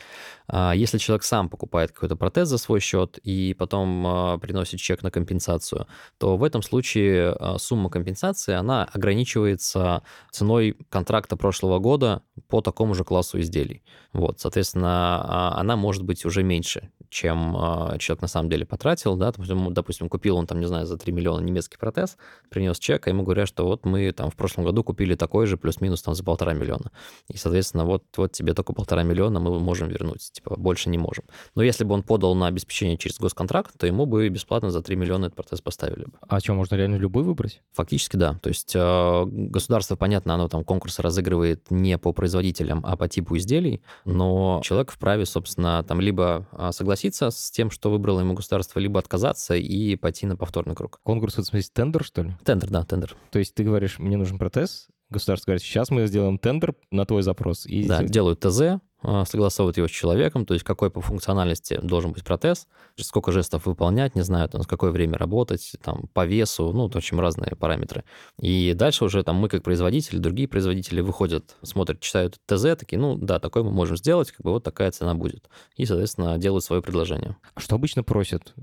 А, если человек сам покупает какой-то протез за свой счет и потом а, приносит чек на компенсацию, то в этом случае а, сумма компенсации, она ограничивается ценой контракта прошлого года по такому же классу изделий. Вот, соответственно, она может быть уже меньше, чем человек на самом деле потратил, да, допустим, купил он там, не знаю, за 3 миллиона немецкий протез, принес чек, а ему говорят, что вот мы там в прошлом году купили такой же плюс-минус там за полтора миллиона. И, соответственно, вот, вот тебе только полтора миллиона мы можем вернуть типа, больше не можем. Но если бы он подал на обеспечение через госконтракт, то ему бы бесплатно за 3 миллиона этот протез поставили бы. А что, можно реально любой выбрать? Фактически, да. То есть э, государство, понятно, оно там конкурсы разыгрывает не по производителям, а по типу изделий, но человек вправе, собственно, там либо а, согласиться с тем, что выбрало ему государство, либо отказаться и пойти на повторный круг. Конкурс, это в смысле тендер, что ли? Тендер, да, тендер. То есть ты говоришь, мне нужен протез, государство говорит, сейчас мы сделаем тендер на твой запрос. И... Да, делают ТЗ, а, согласовывают его с человеком, то есть какой по функциональности должен быть протез, сколько жестов выполнять, не знаю, там, какое время работать, там, по весу, ну, в общем, разные параметры. И дальше уже там мы, как производители, другие производители выходят, смотрят, читают ТЗ, такие, ну, да, такой мы можем сделать, как бы вот такая цена будет. И, соответственно, делают свое предложение. А что обычно просят?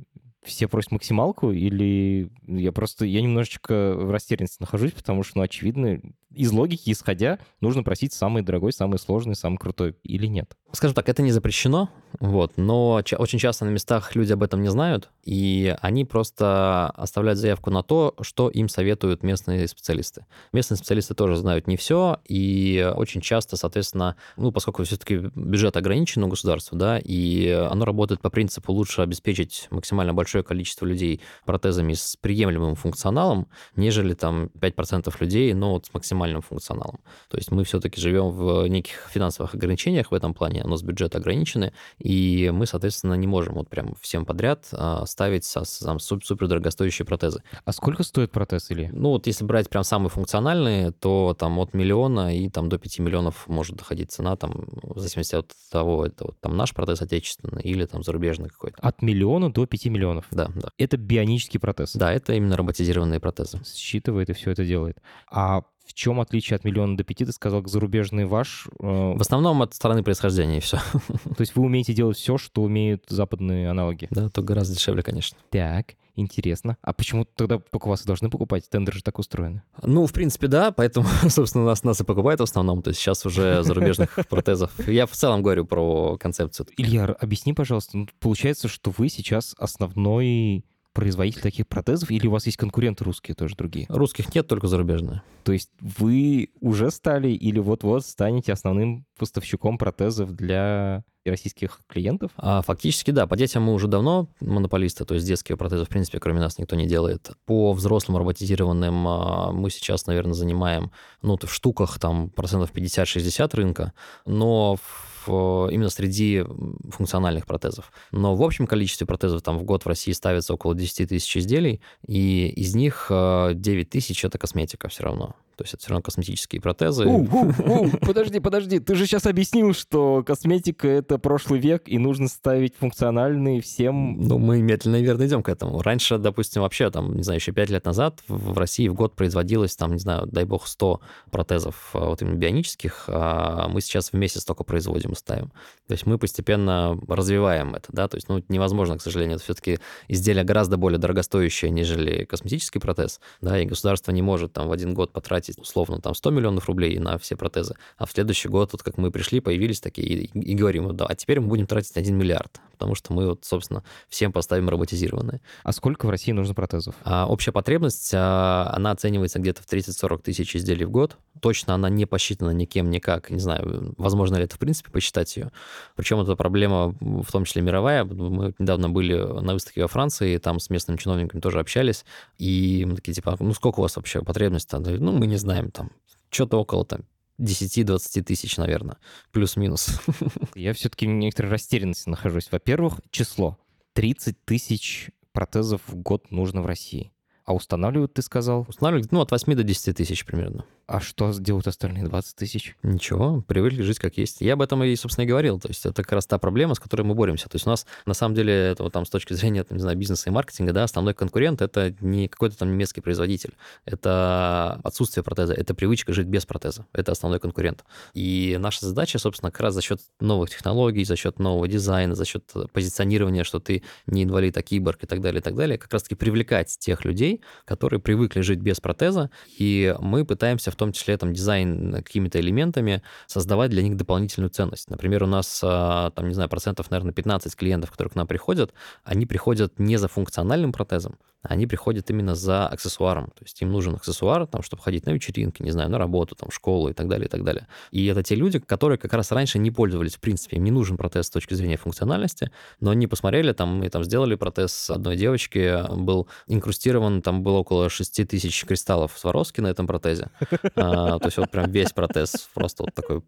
Все просят максималку, или я просто, я немножечко в растерянности нахожусь, потому что, ну, очевидно, из логики исходя, нужно просить самый дорогой, самый сложный, самый крутой, или нет? Скажем так, это не запрещено, вот, но очень часто на местах люди об этом не знают, и они просто оставляют заявку на то, что им советуют местные специалисты. Местные специалисты тоже знают не все, и очень часто, соответственно, ну, поскольку все-таки бюджет ограничен у государства, да, и оно работает по принципу лучше обеспечить максимально большое количество людей протезами с приемлемым функционалом, нежели там 5% людей, но вот с максимальным функционалом. То есть мы все-таки живем в неких финансовых ограничениях в этом плане, у нас бюджет ограничены, и мы, соответственно, не можем вот прям всем подряд а, ставить там, супер дорогостоящие протезы. А сколько стоит протез или? Ну вот если брать прям самые функциональные, то там от миллиона и там до 5 миллионов может доходить цена, там, в зависимости от того, это вот там наш протез отечественный или там зарубежный какой-то. От миллиона до 5 миллионов? Да, да. Это бионический протез? Да, это именно роботизированные протезы. Считывает и все это делает. А в чем отличие от миллиона до пяти, ты сказал, зарубежный ваш? Э... В основном от страны происхождения и все. То есть вы умеете делать все, что умеют западные аналоги? Да, то гораздо дешевле, конечно. Так, интересно. А почему тогда только вас и должны покупать? Тендер же так устроен. Ну, в принципе, да, поэтому, собственно, нас, нас и покупают в основном. То есть сейчас уже зарубежных протезов. Я в целом говорю про концепцию. Илья, объясни, пожалуйста. Ну, получается, что вы сейчас основной производитель таких протезов, или у вас есть конкуренты русские тоже другие? Русских нет, только зарубежные. То есть вы уже стали или вот-вот станете основным поставщиком протезов для российских клиентов? А, фактически, да. По детям мы уже давно монополисты, то есть детские протезы, в принципе, кроме нас никто не делает. По взрослым роботизированным а, мы сейчас, наверное, занимаем, ну, в штуках там процентов 50-60 рынка, но в именно среди функциональных протезов. Но в общем количестве протезов там в год в России ставится около 10 тысяч изделий, и из них 9 э, тысяч — это косметика все равно. То есть это все равно косметические протезы. У, у, у, подожди, подожди, ты же сейчас объяснил, что косметика — это прошлый век, и нужно ставить функциональные всем... Ну, мы медленно и верно идем к этому. Раньше, допустим, вообще, там, не знаю, еще пять лет назад в России в год производилось, там, не знаю, дай бог, 100 протезов а, вот именно бионических, а мы сейчас в месяц только производим и ставим. То есть мы постепенно развиваем это, да, то есть, ну, невозможно, к сожалению, это все-таки изделие гораздо более дорогостоящее, нежели косметический протез, да, и государство не может там в один год потратить потратить условно там 100 миллионов рублей на все протезы, а в следующий год, вот как мы пришли, появились такие и, и говорим, да, а теперь мы будем тратить 1 миллиард, потому что мы вот, собственно, всем поставим роботизированные. А сколько в России нужно протезов? А, общая потребность, а, она оценивается где-то в 30-40 тысяч изделий в год. Точно она не посчитана никем, никак. Не знаю, возможно ли это, в принципе, посчитать ее. Причем эта проблема в том числе мировая. Мы недавно были на выставке во Франции, там с местными чиновниками тоже общались, и мы такие, типа, ну сколько у вас вообще потребность-то? Ну, мы не знаем, там, что-то около там 10-20 тысяч, наверное, плюс-минус. Я все-таки в некоторой растерянности нахожусь. Во-первых, число. 30 тысяч протезов в год нужно в России. А устанавливают, ты сказал? Устанавливают, ну, от 8 до 10 тысяч примерно. А что делают остальные 20 тысяч? Ничего, привыкли жить как есть. Я об этом и, собственно, и говорил. То есть это как раз та проблема, с которой мы боремся. То есть у нас, на самом деле, это вот там с точки зрения, там, не знаю, бизнеса и маркетинга, да, основной конкурент — это не какой-то там немецкий производитель. Это отсутствие протеза, это привычка жить без протеза. Это основной конкурент. И наша задача, собственно, как раз за счет новых технологий, за счет нового дизайна, за счет позиционирования, что ты не инвалид, а киборг и так далее, и так далее, как раз-таки привлекать тех людей, которые привыкли жить без протеза, и мы пытаемся в том числе там дизайн какими-то элементами создавать для них дополнительную ценность. Например, у нас а, там, не знаю, процентов, наверное, 15 клиентов, которые к нам приходят, они приходят не за функциональным протезом, они приходят именно за аксессуаром. То есть им нужен аксессуар, там, чтобы ходить на вечеринки, не знаю, на работу, там, в школу и так далее, и так далее. И это те люди, которые как раз раньше не пользовались, в принципе, им не нужен протез с точки зрения функциональности, но они посмотрели там и там сделали протез одной девочки, был инкрустирован, там было около 6 тысяч кристаллов Сваровски на этом протезе. А, то есть вот прям весь протез, просто вот такой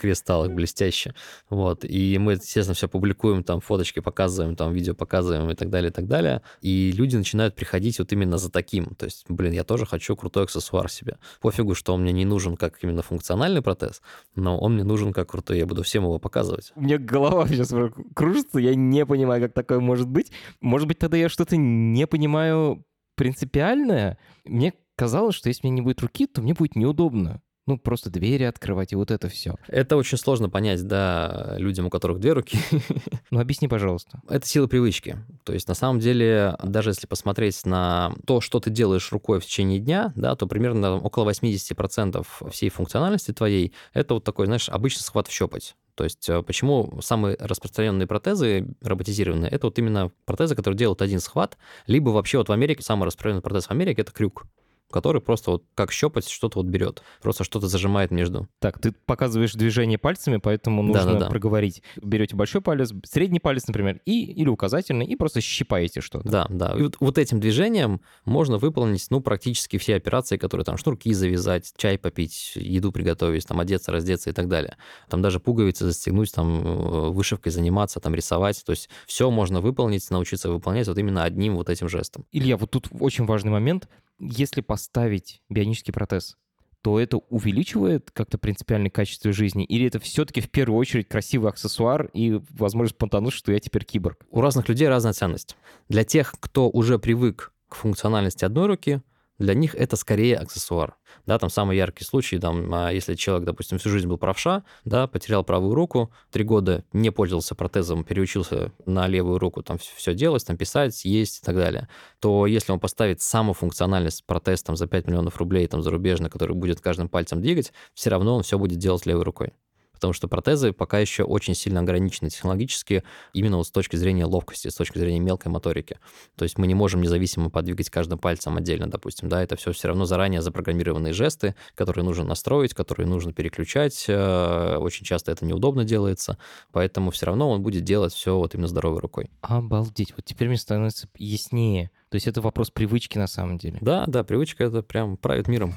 кристаллик блестящий. Вот. И мы, естественно, все публикуем, там фоточки показываем, там видео показываем и так далее, и так далее. И люди начинают приходить вот именно за таким. То есть, блин, я тоже хочу крутой аксессуар себе. Пофигу, что он мне не нужен как именно функциональный протез, но он мне нужен как крутой, я буду всем его показывать. Меня голова сейчас кружится, я не понимаю, как такое может быть. Может быть, тогда я что-то не понимаю принципиальное. Мне казалось, что если у меня не будет руки, то мне будет неудобно ну, просто двери открывать и вот это все. Это очень сложно понять, да, людям, у которых две руки. Ну, объясни, пожалуйста. Это сила привычки. То есть, на самом деле, даже если посмотреть на то, что ты делаешь рукой в течение дня, да, то примерно около 80% всей функциональности твоей — это вот такой, знаешь, обычный схват в щепоть. То есть э, почему самые распространенные протезы роботизированные, это вот именно протезы, которые делают один схват, либо вообще вот в Америке самый распространенный протез в Америке — это крюк который просто вот как щупать что-то вот берет, просто что-то зажимает между. Так, ты показываешь движение пальцами, поэтому нужно да, да, да. проговорить. Берете большой палец, средний палец, например, и или указательный, и просто щипаете что-то. Да, да. И вот, вот этим движением можно выполнить, ну, практически все операции, которые там шнурки завязать, чай попить, еду приготовить, там одеться, раздеться и так далее. Там даже пуговицы застегнуть, там э, вышивкой заниматься, там рисовать. То есть все можно выполнить, научиться выполнять вот именно одним вот этим жестом. Илья, вот тут очень важный момент если поставить бионический протез, то это увеличивает как-то принципиальное качество жизни? Или это все-таки в первую очередь красивый аксессуар и возможность понтануть, что я теперь киборг? У разных людей разная ценность. Для тех, кто уже привык к функциональности одной руки, для них это скорее аксессуар. Да, там самый яркий случай, там, а, если человек, допустим, всю жизнь был правша, да, потерял правую руку, три года не пользовался протезом, переучился на левую руку, там все делать, там писать, есть и так далее, то если он поставит самую функциональность протез там за 5 миллионов рублей там зарубежно, который будет каждым пальцем двигать, все равно он все будет делать левой рукой потому что протезы пока еще очень сильно ограничены технологически именно вот с точки зрения ловкости, с точки зрения мелкой моторики. То есть мы не можем независимо подвигать каждым пальцем отдельно, допустим, да, это все все равно заранее запрограммированные жесты, которые нужно настроить, которые нужно переключать. Э, очень часто это неудобно делается, поэтому все равно он будет делать все вот именно здоровой рукой. Обалдеть, вот теперь мне становится яснее. То есть это вопрос привычки на самом деле. Да, да, привычка это прям правит миром.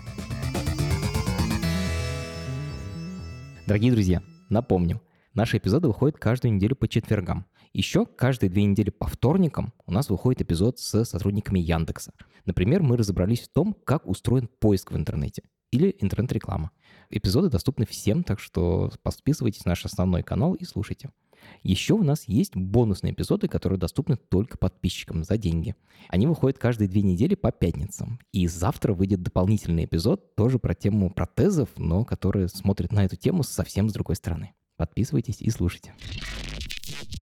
Дорогие друзья, напомним, наши эпизоды выходят каждую неделю по четвергам. Еще каждые две недели по вторникам у нас выходит эпизод с сотрудниками Яндекса. Например, мы разобрались в том, как устроен поиск в интернете или интернет-реклама. Эпизоды доступны всем, так что подписывайтесь на наш основной канал и слушайте. Еще у нас есть бонусные эпизоды, которые доступны только подписчикам за деньги. Они выходят каждые две недели по пятницам. И завтра выйдет дополнительный эпизод тоже про тему протезов, но который смотрит на эту тему совсем с другой стороны. Подписывайтесь и слушайте.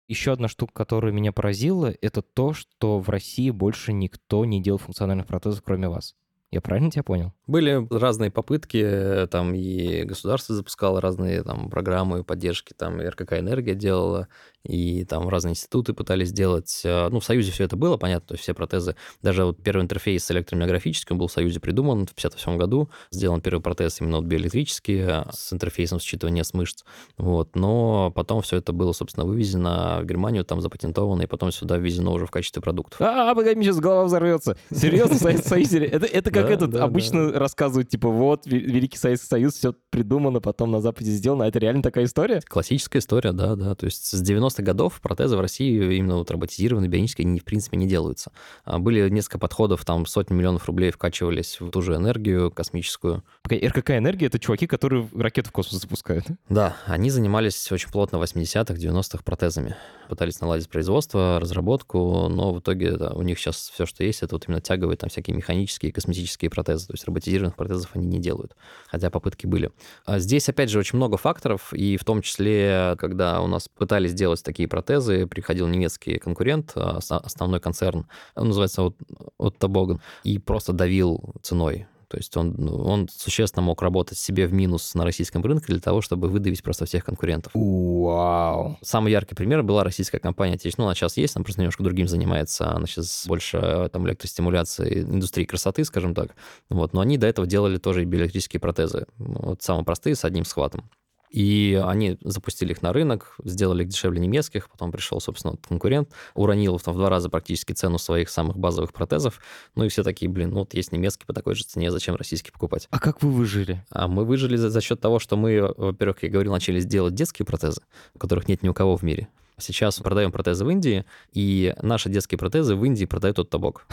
Еще одна штука, которая меня поразила, это то, что в России больше никто не делал функциональных протезов, кроме вас. Я правильно тебя понял? Были разные попытки, там и государство запускало разные там программы поддержки, там и РКК «Энергия» делала, и там разные институты пытались сделать. Э, ну, в Союзе все это было, понятно, то есть все протезы. Даже вот первый интерфейс электромиографический был в Союзе придуман в 57 году. Сделан первый протез именно вот биоэлектрический э, с интерфейсом считывания с мышц. Вот. Но потом все это было, собственно, вывезено в Германию, там запатентовано, и потом сюда ввезено уже в качестве продуктов. А, погоди, сейчас голова взорвется. Серьезно, Советский Союз? Это, это как этот обычно рассказывают, типа, вот, Великий Советский Союз, все придумано, потом на Западе сделано. А это реально такая история? Классическая история, да, да. То есть с 90 90-х годов протезы в России именно вот роботизированные, бионические, они в принципе не делаются. А, были несколько подходов, там сотни миллионов рублей вкачивались в ту же энергию космическую. РКК энергия — это чуваки, которые ракеты в космос запускают. Да, они занимались очень плотно в 80-х, 90-х протезами. Пытались наладить производство, разработку, но в итоге да, у них сейчас все, что есть, это вот именно тяговые там всякие механические, косметические протезы. То есть роботизированных протезов они не делают, хотя попытки были. А здесь, опять же, очень много факторов, и в том числе, когда у нас пытались делать такие протезы, приходил немецкий конкурент, а, основной концерн, он называется вот, вот Тобоган, и просто давил ценой. То есть он, ну, он существенно мог работать себе в минус на российском рынке для того, чтобы выдавить просто всех конкурентов. Вау. Самый яркий пример была российская компания отечественная, ну, она сейчас есть, она просто немножко другим занимается, она сейчас больше там электростимуляции, индустрии красоты, скажем так. Вот, но они до этого делали тоже биоэлектрические протезы, вот самые простые, с одним схватом. И они запустили их на рынок, сделали их дешевле немецких, потом пришел, собственно, конкурент, уронил там, в два раза практически цену своих самых базовых протезов. Ну и все такие, блин, ну вот есть немецкий по такой же цене, зачем российский покупать? А как вы выжили? А мы выжили за, за счет того, что мы, во-первых, я говорил, начали делать детские протезы, которых нет ни у кого в мире. Сейчас продаем протезы в Индии, и наши детские протезы в Индии продают от Табок.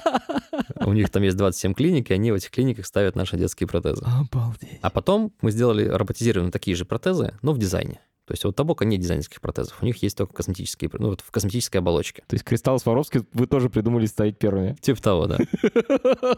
У них там есть 27 клиник, и они в этих клиниках ставят наши детские протезы. Обалдеть. А потом мы сделали роботизированные такие же протезы, но в дизайне. То есть у Табока нет дизайнерских протезов, у них есть только косметические, ну вот в косметической оболочке. То есть кристалл Сваровский вы тоже придумали ставить первыми? Типа того, да.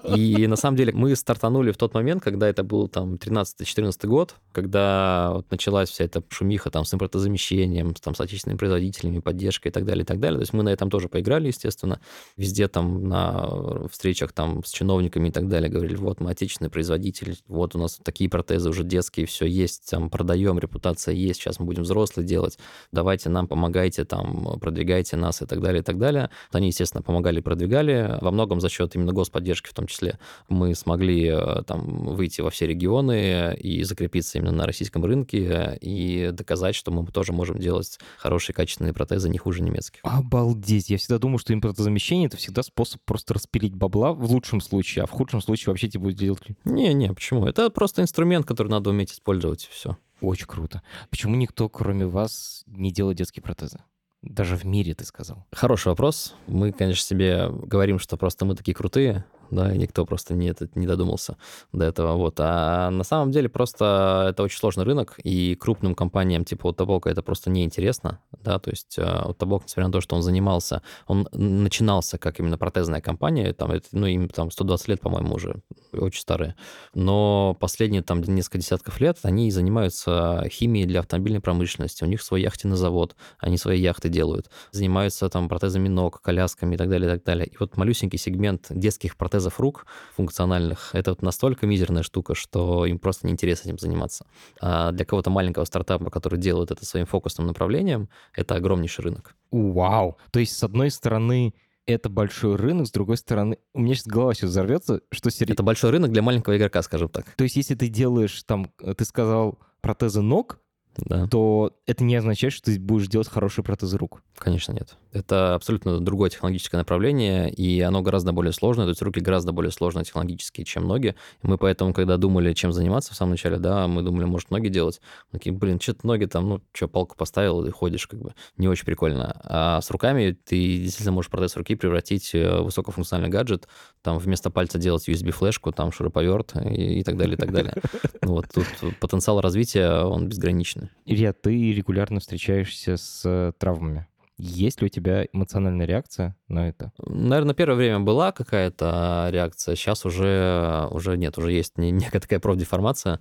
И на самом деле мы стартанули в тот момент, когда это был там 13-14 год, когда вот началась вся эта шумиха там с импортозамещением, там, с отечественными производителями, поддержкой и так далее, и так далее. То есть мы на этом тоже поиграли, естественно. Везде там на встречах там с чиновниками и так далее говорили, вот мы отечественный производитель, вот у нас такие протезы уже детские, все есть, там продаем, репутация есть, сейчас мы будем взрослые делать, давайте нам помогайте, там, продвигайте нас и так далее, и так далее. Они, естественно, помогали и продвигали. Во многом за счет именно господдержки в том числе мы смогли э, там выйти во все регионы и закрепиться именно на российском рынке и доказать, что мы тоже можем делать хорошие качественные протезы не хуже немецких. Обалдеть. Я всегда думал, что импортозамещение — это всегда способ просто распилить бабла в лучшем случае, а в худшем случае вообще тебе будет делать... Не-не, почему? Это просто инструмент, который надо уметь использовать, и все. Очень круто. Почему никто, кроме вас, не делает детские протезы? Даже в мире, ты сказал. Хороший вопрос. Мы, конечно, себе говорим, что просто мы такие крутые, да, и никто просто не, это, не додумался до этого, вот. А на самом деле просто это очень сложный рынок, и крупным компаниям типа Утабока это просто неинтересно, да, то есть Утабок, э, несмотря на то, что он занимался, он начинался как именно протезная компания, там, это, ну, им там 120 лет, по-моему, уже, очень старые, но последние там несколько десятков лет они занимаются химией для автомобильной промышленности, у них свой яхтенный завод, они свои яхты делают, занимаются там протезами ног, колясками и так далее, и так далее. И вот малюсенький сегмент детских протезов протезов рук функциональных, это вот настолько мизерная штука, что им просто неинтересно этим заниматься. А для кого-то маленького стартапа, который делает это своим фокусным направлением, это огромнейший рынок. Вау! То есть, с одной стороны, это большой рынок, с другой стороны, у меня сейчас голова сейчас взорвется, что серьезно. Это большой рынок для маленького игрока, скажем так. То есть, если ты делаешь там, ты сказал, протезы ног, да. то это не означает, что ты будешь делать хорошие протезы рук. Конечно, нет. Это абсолютно другое технологическое направление, и оно гораздо более сложное, то есть руки гораздо более сложные технологически, чем ноги. Мы поэтому, когда думали, чем заниматься в самом начале, да, мы думали, может, ноги делать. Мы такие, блин, что-то ноги там, ну, что, палку поставил и ходишь, как бы, не очень прикольно. А с руками ты действительно можешь протез руки превратить в высокофункциональный гаджет, там вместо пальца делать USB-флешку, там шуруповерт и, и так далее, и так далее. Вот тут потенциал развития, он безграничный. Илья, ты регулярно встречаешься с травмами. Есть ли у тебя эмоциональная реакция на это? Наверное, первое время была какая-то реакция, сейчас уже, уже нет, уже есть некая такая профдеформация.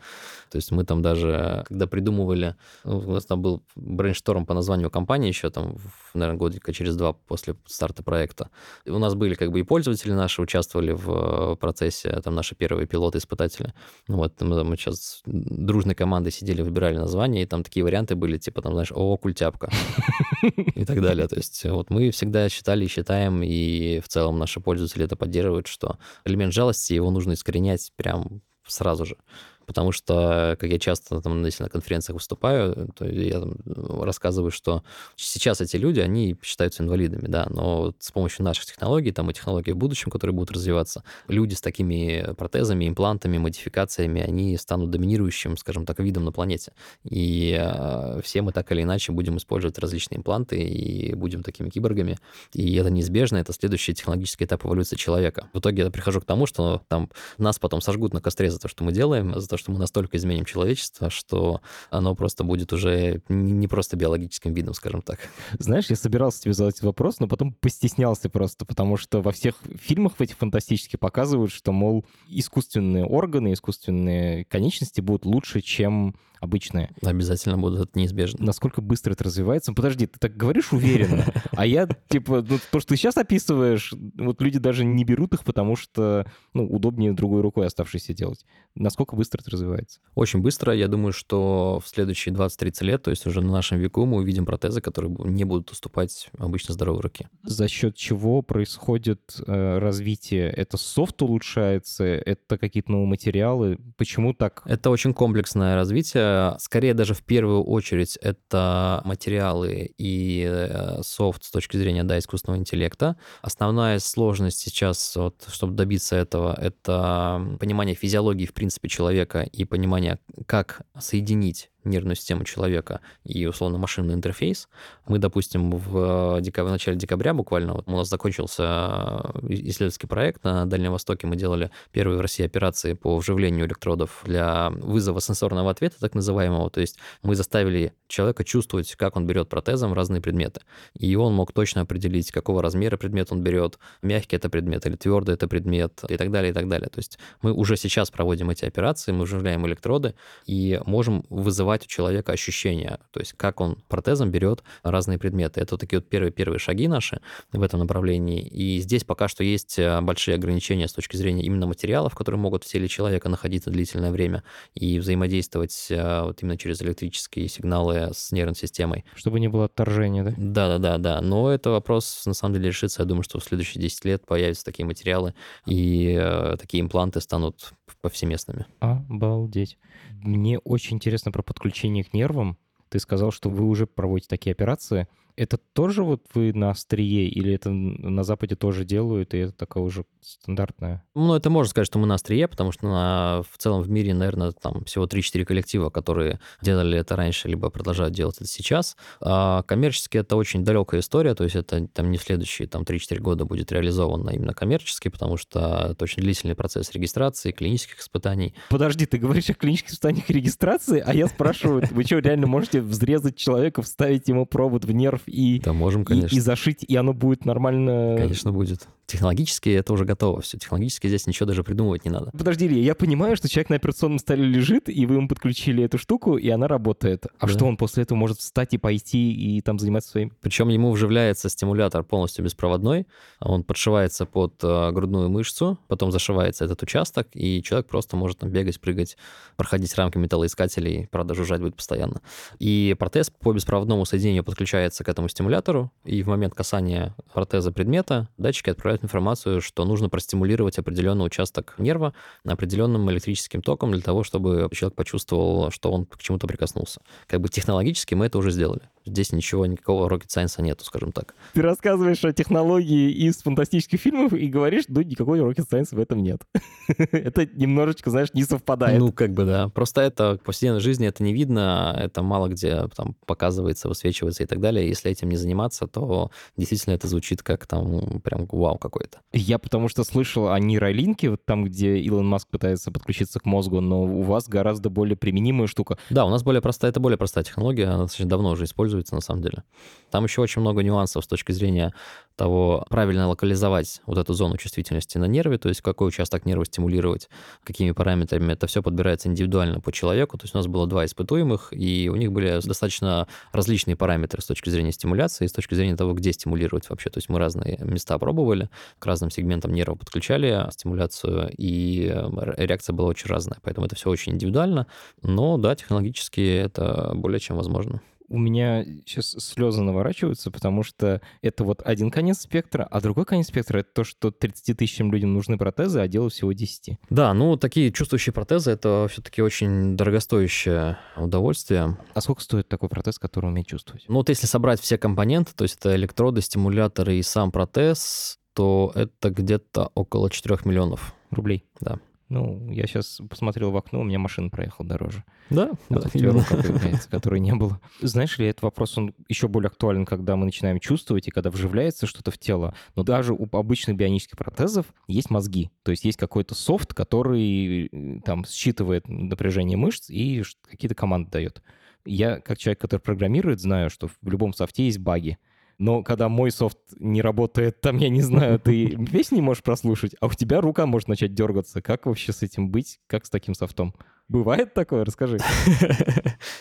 То есть мы там даже, когда придумывали, ну, у нас там был брейншторм по названию компании еще там, наверное, годика через два после старта проекта. И у нас были как бы и пользователи наши участвовали в процессе, там наши первые пилоты-испытатели. Вот мы, мы сейчас дружной командой сидели, выбирали название, и там такие варианты были, типа там, знаешь, о, культяпка и так далее. То есть вот мы всегда считали и считаем, и в целом наши пользователи это поддерживают, что элемент жалости, его нужно искоренять прям сразу же. Потому что, как я часто там, если на конференциях выступаю, то я там рассказываю, что сейчас эти люди, они считаются инвалидами, да, но вот с помощью наших технологий, там и технологий в будущем, которые будут развиваться, люди с такими протезами, имплантами, модификациями, они станут доминирующим, скажем так, видом на планете. И э, все мы так или иначе будем использовать различные импланты и будем такими киборгами. И это неизбежно, это следующий технологический этап эволюции человека. В итоге я прихожу к тому, что там нас потом сожгут на костре за то, что мы делаем, за то, что мы настолько изменим человечество, что оно просто будет уже не просто биологическим видом, скажем так. Знаешь, я собирался тебе задать вопрос, но потом постеснялся просто, потому что во всех фильмах в этих фантастических показывают, что, мол, искусственные органы, искусственные конечности будут лучше, чем обычные. Обязательно будут, это неизбежно. Насколько быстро это развивается? Ну, подожди, ты так говоришь уверенно, а я, типа, ну, то, что ты сейчас описываешь, вот люди даже не берут их, потому что, ну, удобнее другой рукой оставшейся делать. Насколько быстро это развивается? Очень быстро. Я думаю, что в следующие 20-30 лет, то есть уже на нашем веку, мы увидим протезы, которые не будут уступать обычно здоровой руке. За счет чего происходит э, развитие? Это софт улучшается? Это какие-то новые материалы? Почему так? Это очень комплексное развитие скорее даже в первую очередь это материалы и э, софт с точки зрения да, искусственного интеллекта. Основная сложность сейчас, вот, чтобы добиться этого, это понимание физиологии, в принципе, человека и понимание, как соединить нервную систему человека и, условно, машинный интерфейс. Мы, допустим, в, декаб... в начале декабря буквально вот у нас закончился э, исследовательский проект на Дальнем Востоке. Мы делали первые в России операции по вживлению электродов для вызова сенсорного ответа, так называемого. То есть мы заставили человека чувствовать, как он берет протезом разные предметы. И он мог точно определить, какого размера предмет он берет, мягкий это предмет или твердый это предмет и так далее, и так далее. То есть мы уже сейчас проводим эти операции, мы вживляем электроды и можем вызывать вызывать у человека ощущения, то есть как он протезом берет разные предметы. Это вот такие вот первые-первые шаги наши в этом направлении. И здесь пока что есть э, большие ограничения с точки зрения именно материалов, которые могут в теле человека находиться длительное время и взаимодействовать э, вот именно через электрические сигналы с нервной системой. Чтобы не было отторжения, да? Да-да-да, да. Но это вопрос на самом деле решится. Я думаю, что в следующие 10 лет появятся такие материалы, и э, такие импланты станут повсеместными. Обалдеть. Мне очень интересно про подключение к нервам. Ты сказал, что вы уже проводите такие операции. Это тоже вот вы на острие, или это на Западе тоже делают, и это такое уже стандартное? Ну, это можно сказать, что мы на острие, потому что на, в целом в мире, наверное, там всего 3-4 коллектива, которые делали это раньше, либо продолжают делать это сейчас. А коммерчески это очень далекая история, то есть это там не в следующие там, 3-4 года будет реализовано именно коммерчески, потому что это очень длительный процесс регистрации, клинических испытаний. Подожди, ты говоришь о клинических испытаниях регистрации, а я спрашиваю, вы что, реально можете взрезать человека, вставить ему провод в нерв и, да, можем, конечно. и, и зашить, и оно будет нормально... Конечно, будет. Технологически это уже готово все. Технологически здесь ничего даже придумывать не надо. Подожди, Илья, я понимаю, что человек на операционном столе лежит, и вы ему подключили эту штуку, и она работает. А да. что он после этого может встать и пойти и там заниматься своим? Причем ему вживляется стимулятор полностью беспроводной, он подшивается под э, грудную мышцу, потом зашивается этот участок, и человек просто может там бегать, прыгать, проходить рамки металлоискателей, правда, жужжать будет постоянно. И протез по беспроводному соединению подключается к этому стимулятору, и в момент касания протеза предмета датчики отправляют информацию, что нужно простимулировать определенный участок нерва определенным электрическим током для того, чтобы человек почувствовал, что он к чему-то прикоснулся. Как бы технологически мы это уже сделали. Здесь ничего, никакого rocket science нету, скажем так. Ты рассказываешь о технологии из фантастических фильмов и говоришь, ну, никакой rocket science в этом нет. это немножечко, знаешь, не совпадает. Ну, как бы, да. Просто это в повседневной жизни это не видно, это мало где там показывается, высвечивается и так далее. Если этим не заниматься, то действительно это звучит как там прям вау какой-то. Я потому что слышал о нейролинке, вот там, где Илон Маск пытается подключиться к мозгу, но у вас гораздо более применимая штука. Да, у нас более простая, это более простая технология, она достаточно давно уже используется на самом деле. Там еще очень много нюансов с точки зрения того, правильно локализовать вот эту зону чувствительности на нерве, то есть какой участок нерва стимулировать, какими параметрами. Это все подбирается индивидуально по человеку. То есть у нас было два испытуемых, и у них были достаточно различные параметры с точки зрения стимуляции, с точки зрения того, где стимулировать вообще. То есть мы разные места пробовали, к разным сегментам нерва подключали стимуляцию, и э, реакция была очень разная. Поэтому это все очень индивидуально, но да, технологически это более чем возможно. У меня сейчас слезы наворачиваются, потому что это вот один конец спектра, а другой конец спектра — это то, что 30 тысячам людям нужны протезы, а делают всего 10. Да, ну такие чувствующие протезы — это все-таки очень дорогостоящее удовольствие. А сколько стоит такой протез, который умеет чувствовать? Ну вот если собрать все компоненты, то есть это электроды, стимуляторы и сам протез, то это где-то около 4 миллионов. Рублей? Да. Ну, я сейчас посмотрел в окно, у меня машина проехала дороже. Да, а да, рука появляется, которой не было. Знаешь ли, этот вопрос, он еще более актуален, когда мы начинаем чувствовать и когда вживляется что-то в тело. Но даже у обычных бионических протезов есть мозги. То есть есть какой-то софт, который э, там считывает напряжение мышц и какие-то команды дает. Я, как человек, который программирует, знаю, что в любом софте есть баги но когда мой софт не работает, там, я не знаю, ты песни можешь прослушать, а у тебя рука может начать дергаться. Как вообще с этим быть? Как с таким софтом? Бывает такое? Расскажи.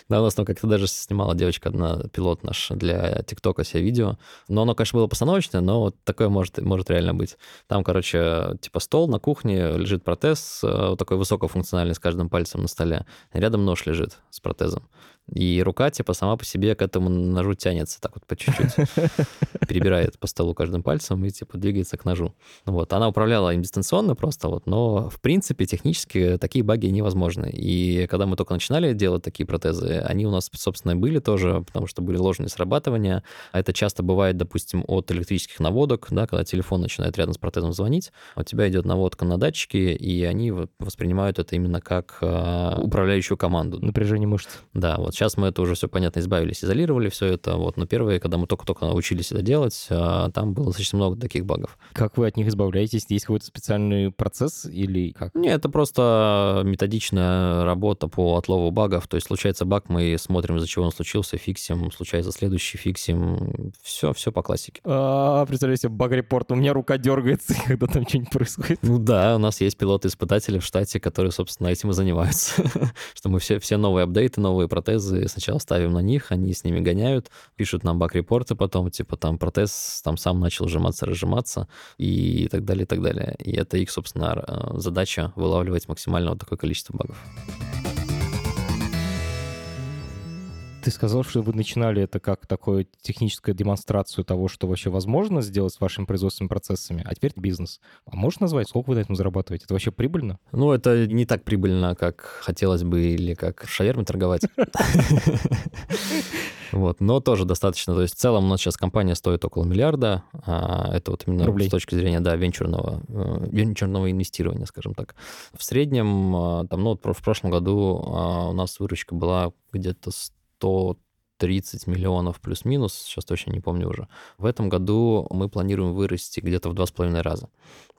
Да, у нас там как-то даже снимала девочка одна, пилот наш для ТикТока себе видео. Но оно, конечно, было постановочное, но вот такое может, может реально быть. Там, короче, типа стол на кухне, лежит протез, э, вот такой высокофункциональный с каждым пальцем на столе. Рядом нож лежит с протезом. И рука, типа, сама по себе к этому ножу тянется, так вот по чуть-чуть. Перебирает по столу каждым пальцем и, типа, двигается к ножу. Вот. Она управляла им дистанционно просто, вот, но, в принципе, технически такие баги невозможны. И когда мы только начинали делать такие протезы, они у нас, собственно, были тоже, потому что были ложные срабатывания. А это часто бывает, допустим, от электрических наводок, да, когда телефон начинает рядом с протезом звонить, у тебя идет наводка на датчики, и они воспринимают это именно как э, управляющую команду. Напряжение мышц. Да, вот сейчас мы это уже все, понятно, избавились, изолировали все это, вот, но первые, когда мы только-только научились это делать, э, там было достаточно много таких багов. Как вы от них избавляетесь? Есть какой-то специальный процесс или как? Нет, это просто методичная работа по отлову багов. То есть случается баг, мы смотрим, из-за чего он случился, фиксим, случается следующий, фиксим. Все, все по классике. А, представляю себе баг-репорт, у меня рука дергается, когда там что-нибудь происходит. Ну да, у нас есть пилоты-испытатели в штате, которые, собственно, этим и занимаются. Что мы все, все новые апдейты, новые протезы сначала ставим на них, они с ними гоняют, пишут нам баг-репорты потом, типа там протез там сам начал сжиматься, разжиматься и так далее, и так далее. И это их, собственно, э, задача вылавливать максимально вот такое количество багов. Ты сказал, что вы начинали это как такую техническую демонстрацию того, что вообще возможно сделать с вашими производственными процессами, а теперь бизнес. А можешь назвать, сколько вы на этом зарабатываете? Это вообще прибыльно? Ну, это не так прибыльно, как хотелось бы, или как шаверме торговать. Вот, но тоже достаточно. То есть в целом у нас сейчас компания стоит около миллиарда. А это вот именно Рублей. с точки зрения, да, венчурного, э, венчурного инвестирования, скажем так. В среднем, а, там, ну, в прошлом году а, у нас выручка была где-то 130 миллионов плюс-минус, сейчас точно не помню уже. В этом году мы планируем вырасти где-то в два с половиной раза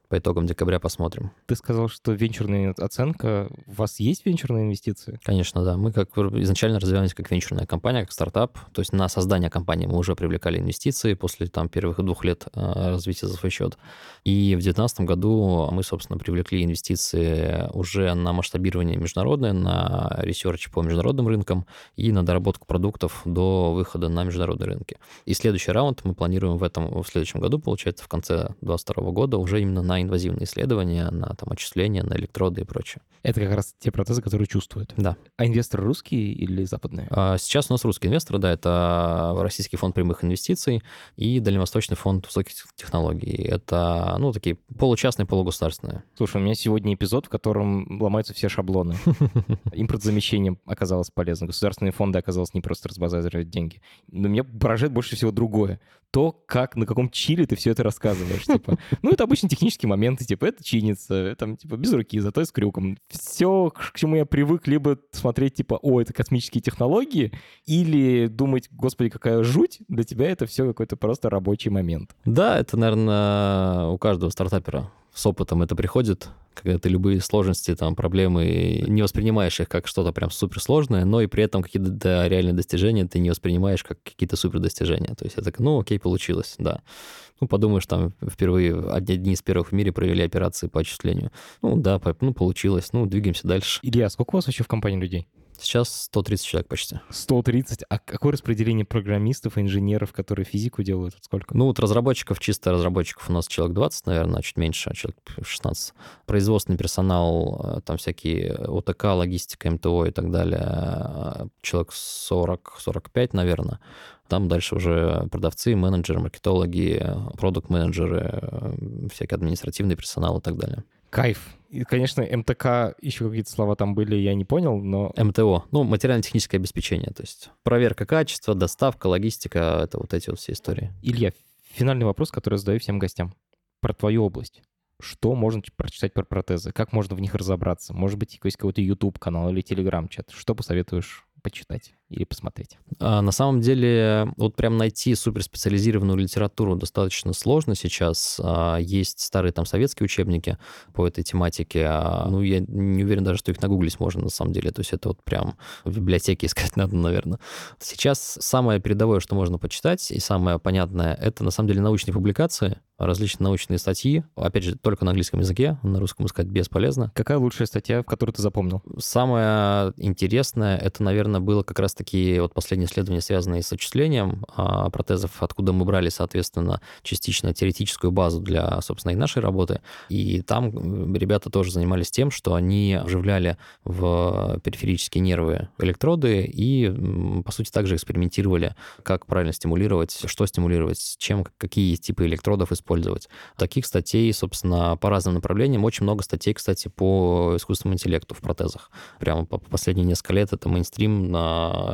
по итогам декабря посмотрим. Ты сказал, что венчурная оценка. У вас есть венчурные инвестиции? Конечно, да. Мы как изначально развиваемся как венчурная компания, как стартап. То есть на создание компании мы уже привлекали инвестиции после там первых двух лет э, развития за свой счет. И в 2019 году мы, собственно, привлекли инвестиции уже на масштабирование международное, на research по международным рынкам и на доработку продуктов до выхода на международные рынки. И следующий раунд мы планируем в этом, в следующем году, получается, в конце 2022 года уже именно на инвазивные исследования, на там, отчисления, на электроды и прочее. Это как раз те процессы, которые чувствуют. Да. А инвесторы русские или западные? А сейчас у нас русские инвесторы, да, это Российский фонд прямых инвестиций и Дальневосточный фонд высоких технологий. Это, ну, такие получастные, полугосударственные. Слушай, у меня сегодня эпизод, в котором ломаются все шаблоны. Импортзамещение оказалось полезно. Государственные фонды оказалось не просто разбазаривать деньги. Но меня поражает больше всего другое. То, как, на каком чиле ты все это рассказываешь. Типа, ну, это обычно технические моменты, типа, это чинится, там, типа, без руки, зато с крюком. Все, к чему я привык, либо смотреть, типа, о, это космические технологии, или думать, господи, какая жуть, для тебя это все какой-то просто рабочий момент. Да, это, наверное, у каждого стартапера с опытом это приходит, когда ты любые сложности, там, проблемы не воспринимаешь их как что-то прям суперсложное, но и при этом какие-то реальные достижения ты не воспринимаешь как какие-то супердостижения. То есть это, ну, окей, получилось, да. Ну, подумаешь, там впервые, одни из первых в мире провели операции по отчислению. Ну, да, ну, получилось, ну, двигаемся дальше. Илья, сколько у вас вообще в компании людей? Сейчас 130 человек почти. 130. А какое распределение программистов, инженеров, которые физику делают? Сколько? Ну, вот разработчиков, чисто разработчиков у нас человек 20, наверное, чуть меньше, а человек 16. Производственный персонал, э, там всякие ОТК, логистика, МТО и так далее, э, человек 40-45, наверное. Там дальше уже продавцы, менеджеры, маркетологи, продукт-менеджеры, э, всякий административный персонал и так далее. Кайф. И, конечно, МТК, еще какие-то слова там были, я не понял, но... МТО, ну, материально-техническое обеспечение, то есть проверка качества, доставка, логистика, это вот эти вот все истории. Илья, финальный вопрос, который я задаю всем гостям. Про твою область. Что можно прочитать про протезы? Как можно в них разобраться? Может быть, есть какой-то YouTube-канал или Telegram-чат? Что посоветуешь почитать или посмотреть? А, на самом деле, вот прям найти суперспециализированную литературу достаточно сложно сейчас. А, есть старые там советские учебники по этой тематике. А, ну, я не уверен даже, что их нагуглить можно на самом деле. То есть это вот прям в библиотеке искать надо, наверное. Сейчас самое передовое, что можно почитать, и самое понятное, это на самом деле научные публикации, различные научные статьи. Опять же, только на английском языке, на русском искать бесполезно. Какая лучшая статья, в которой ты запомнил? Самое интересное, это, наверное, было как раз-таки вот последние исследования, связанные с отчислением а, протезов, откуда мы брали, соответственно, частично теоретическую базу для, собственно, и нашей работы. И там ребята тоже занимались тем, что они вживляли в периферические нервы электроды и, по сути, также экспериментировали, как правильно стимулировать, что стимулировать, чем, какие типы электродов использовать. Таких статей, собственно, по разным направлениям. Очень много статей, кстати, по искусственному интеллекту в протезах. Прямо по последние несколько лет это мейнстрим,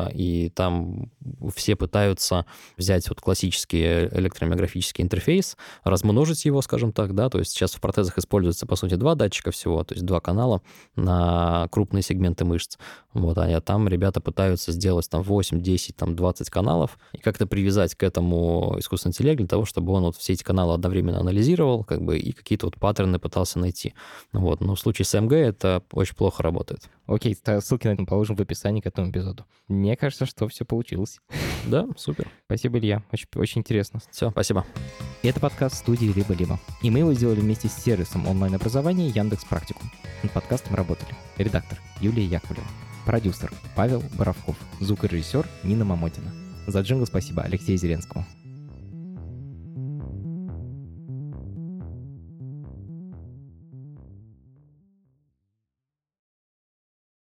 и там все пытаются взять вот классический электромиографический интерфейс, размножить его, скажем так, да, то есть сейчас в протезах используется, по сути, два датчика всего, то есть два канала на крупные сегменты мышц. Вот, а там ребята пытаются сделать там 8, 10, там 20 каналов и как-то привязать к этому искусственный интеллект для того, чтобы он вот все эти каналы одновременно анализировал, как бы, и какие-то вот паттерны пытался найти. Вот. Но в случае с МГ это очень плохо работает. Окей, ссылки на это положим в описании к этому эпизоду. Мне кажется, что все получилось. Да, супер. Спасибо, Илья. Очень, очень интересно. Все, спасибо. Это подкаст студии «Либо-либо». И мы его сделали вместе с сервисом онлайн-образования Яндекс Практикум. Над подкастом работали редактор Юлия Яковлева, продюсер Павел Боровков, звукорежиссер Нина Мамотина. За джингл спасибо Алексею Зеленскому.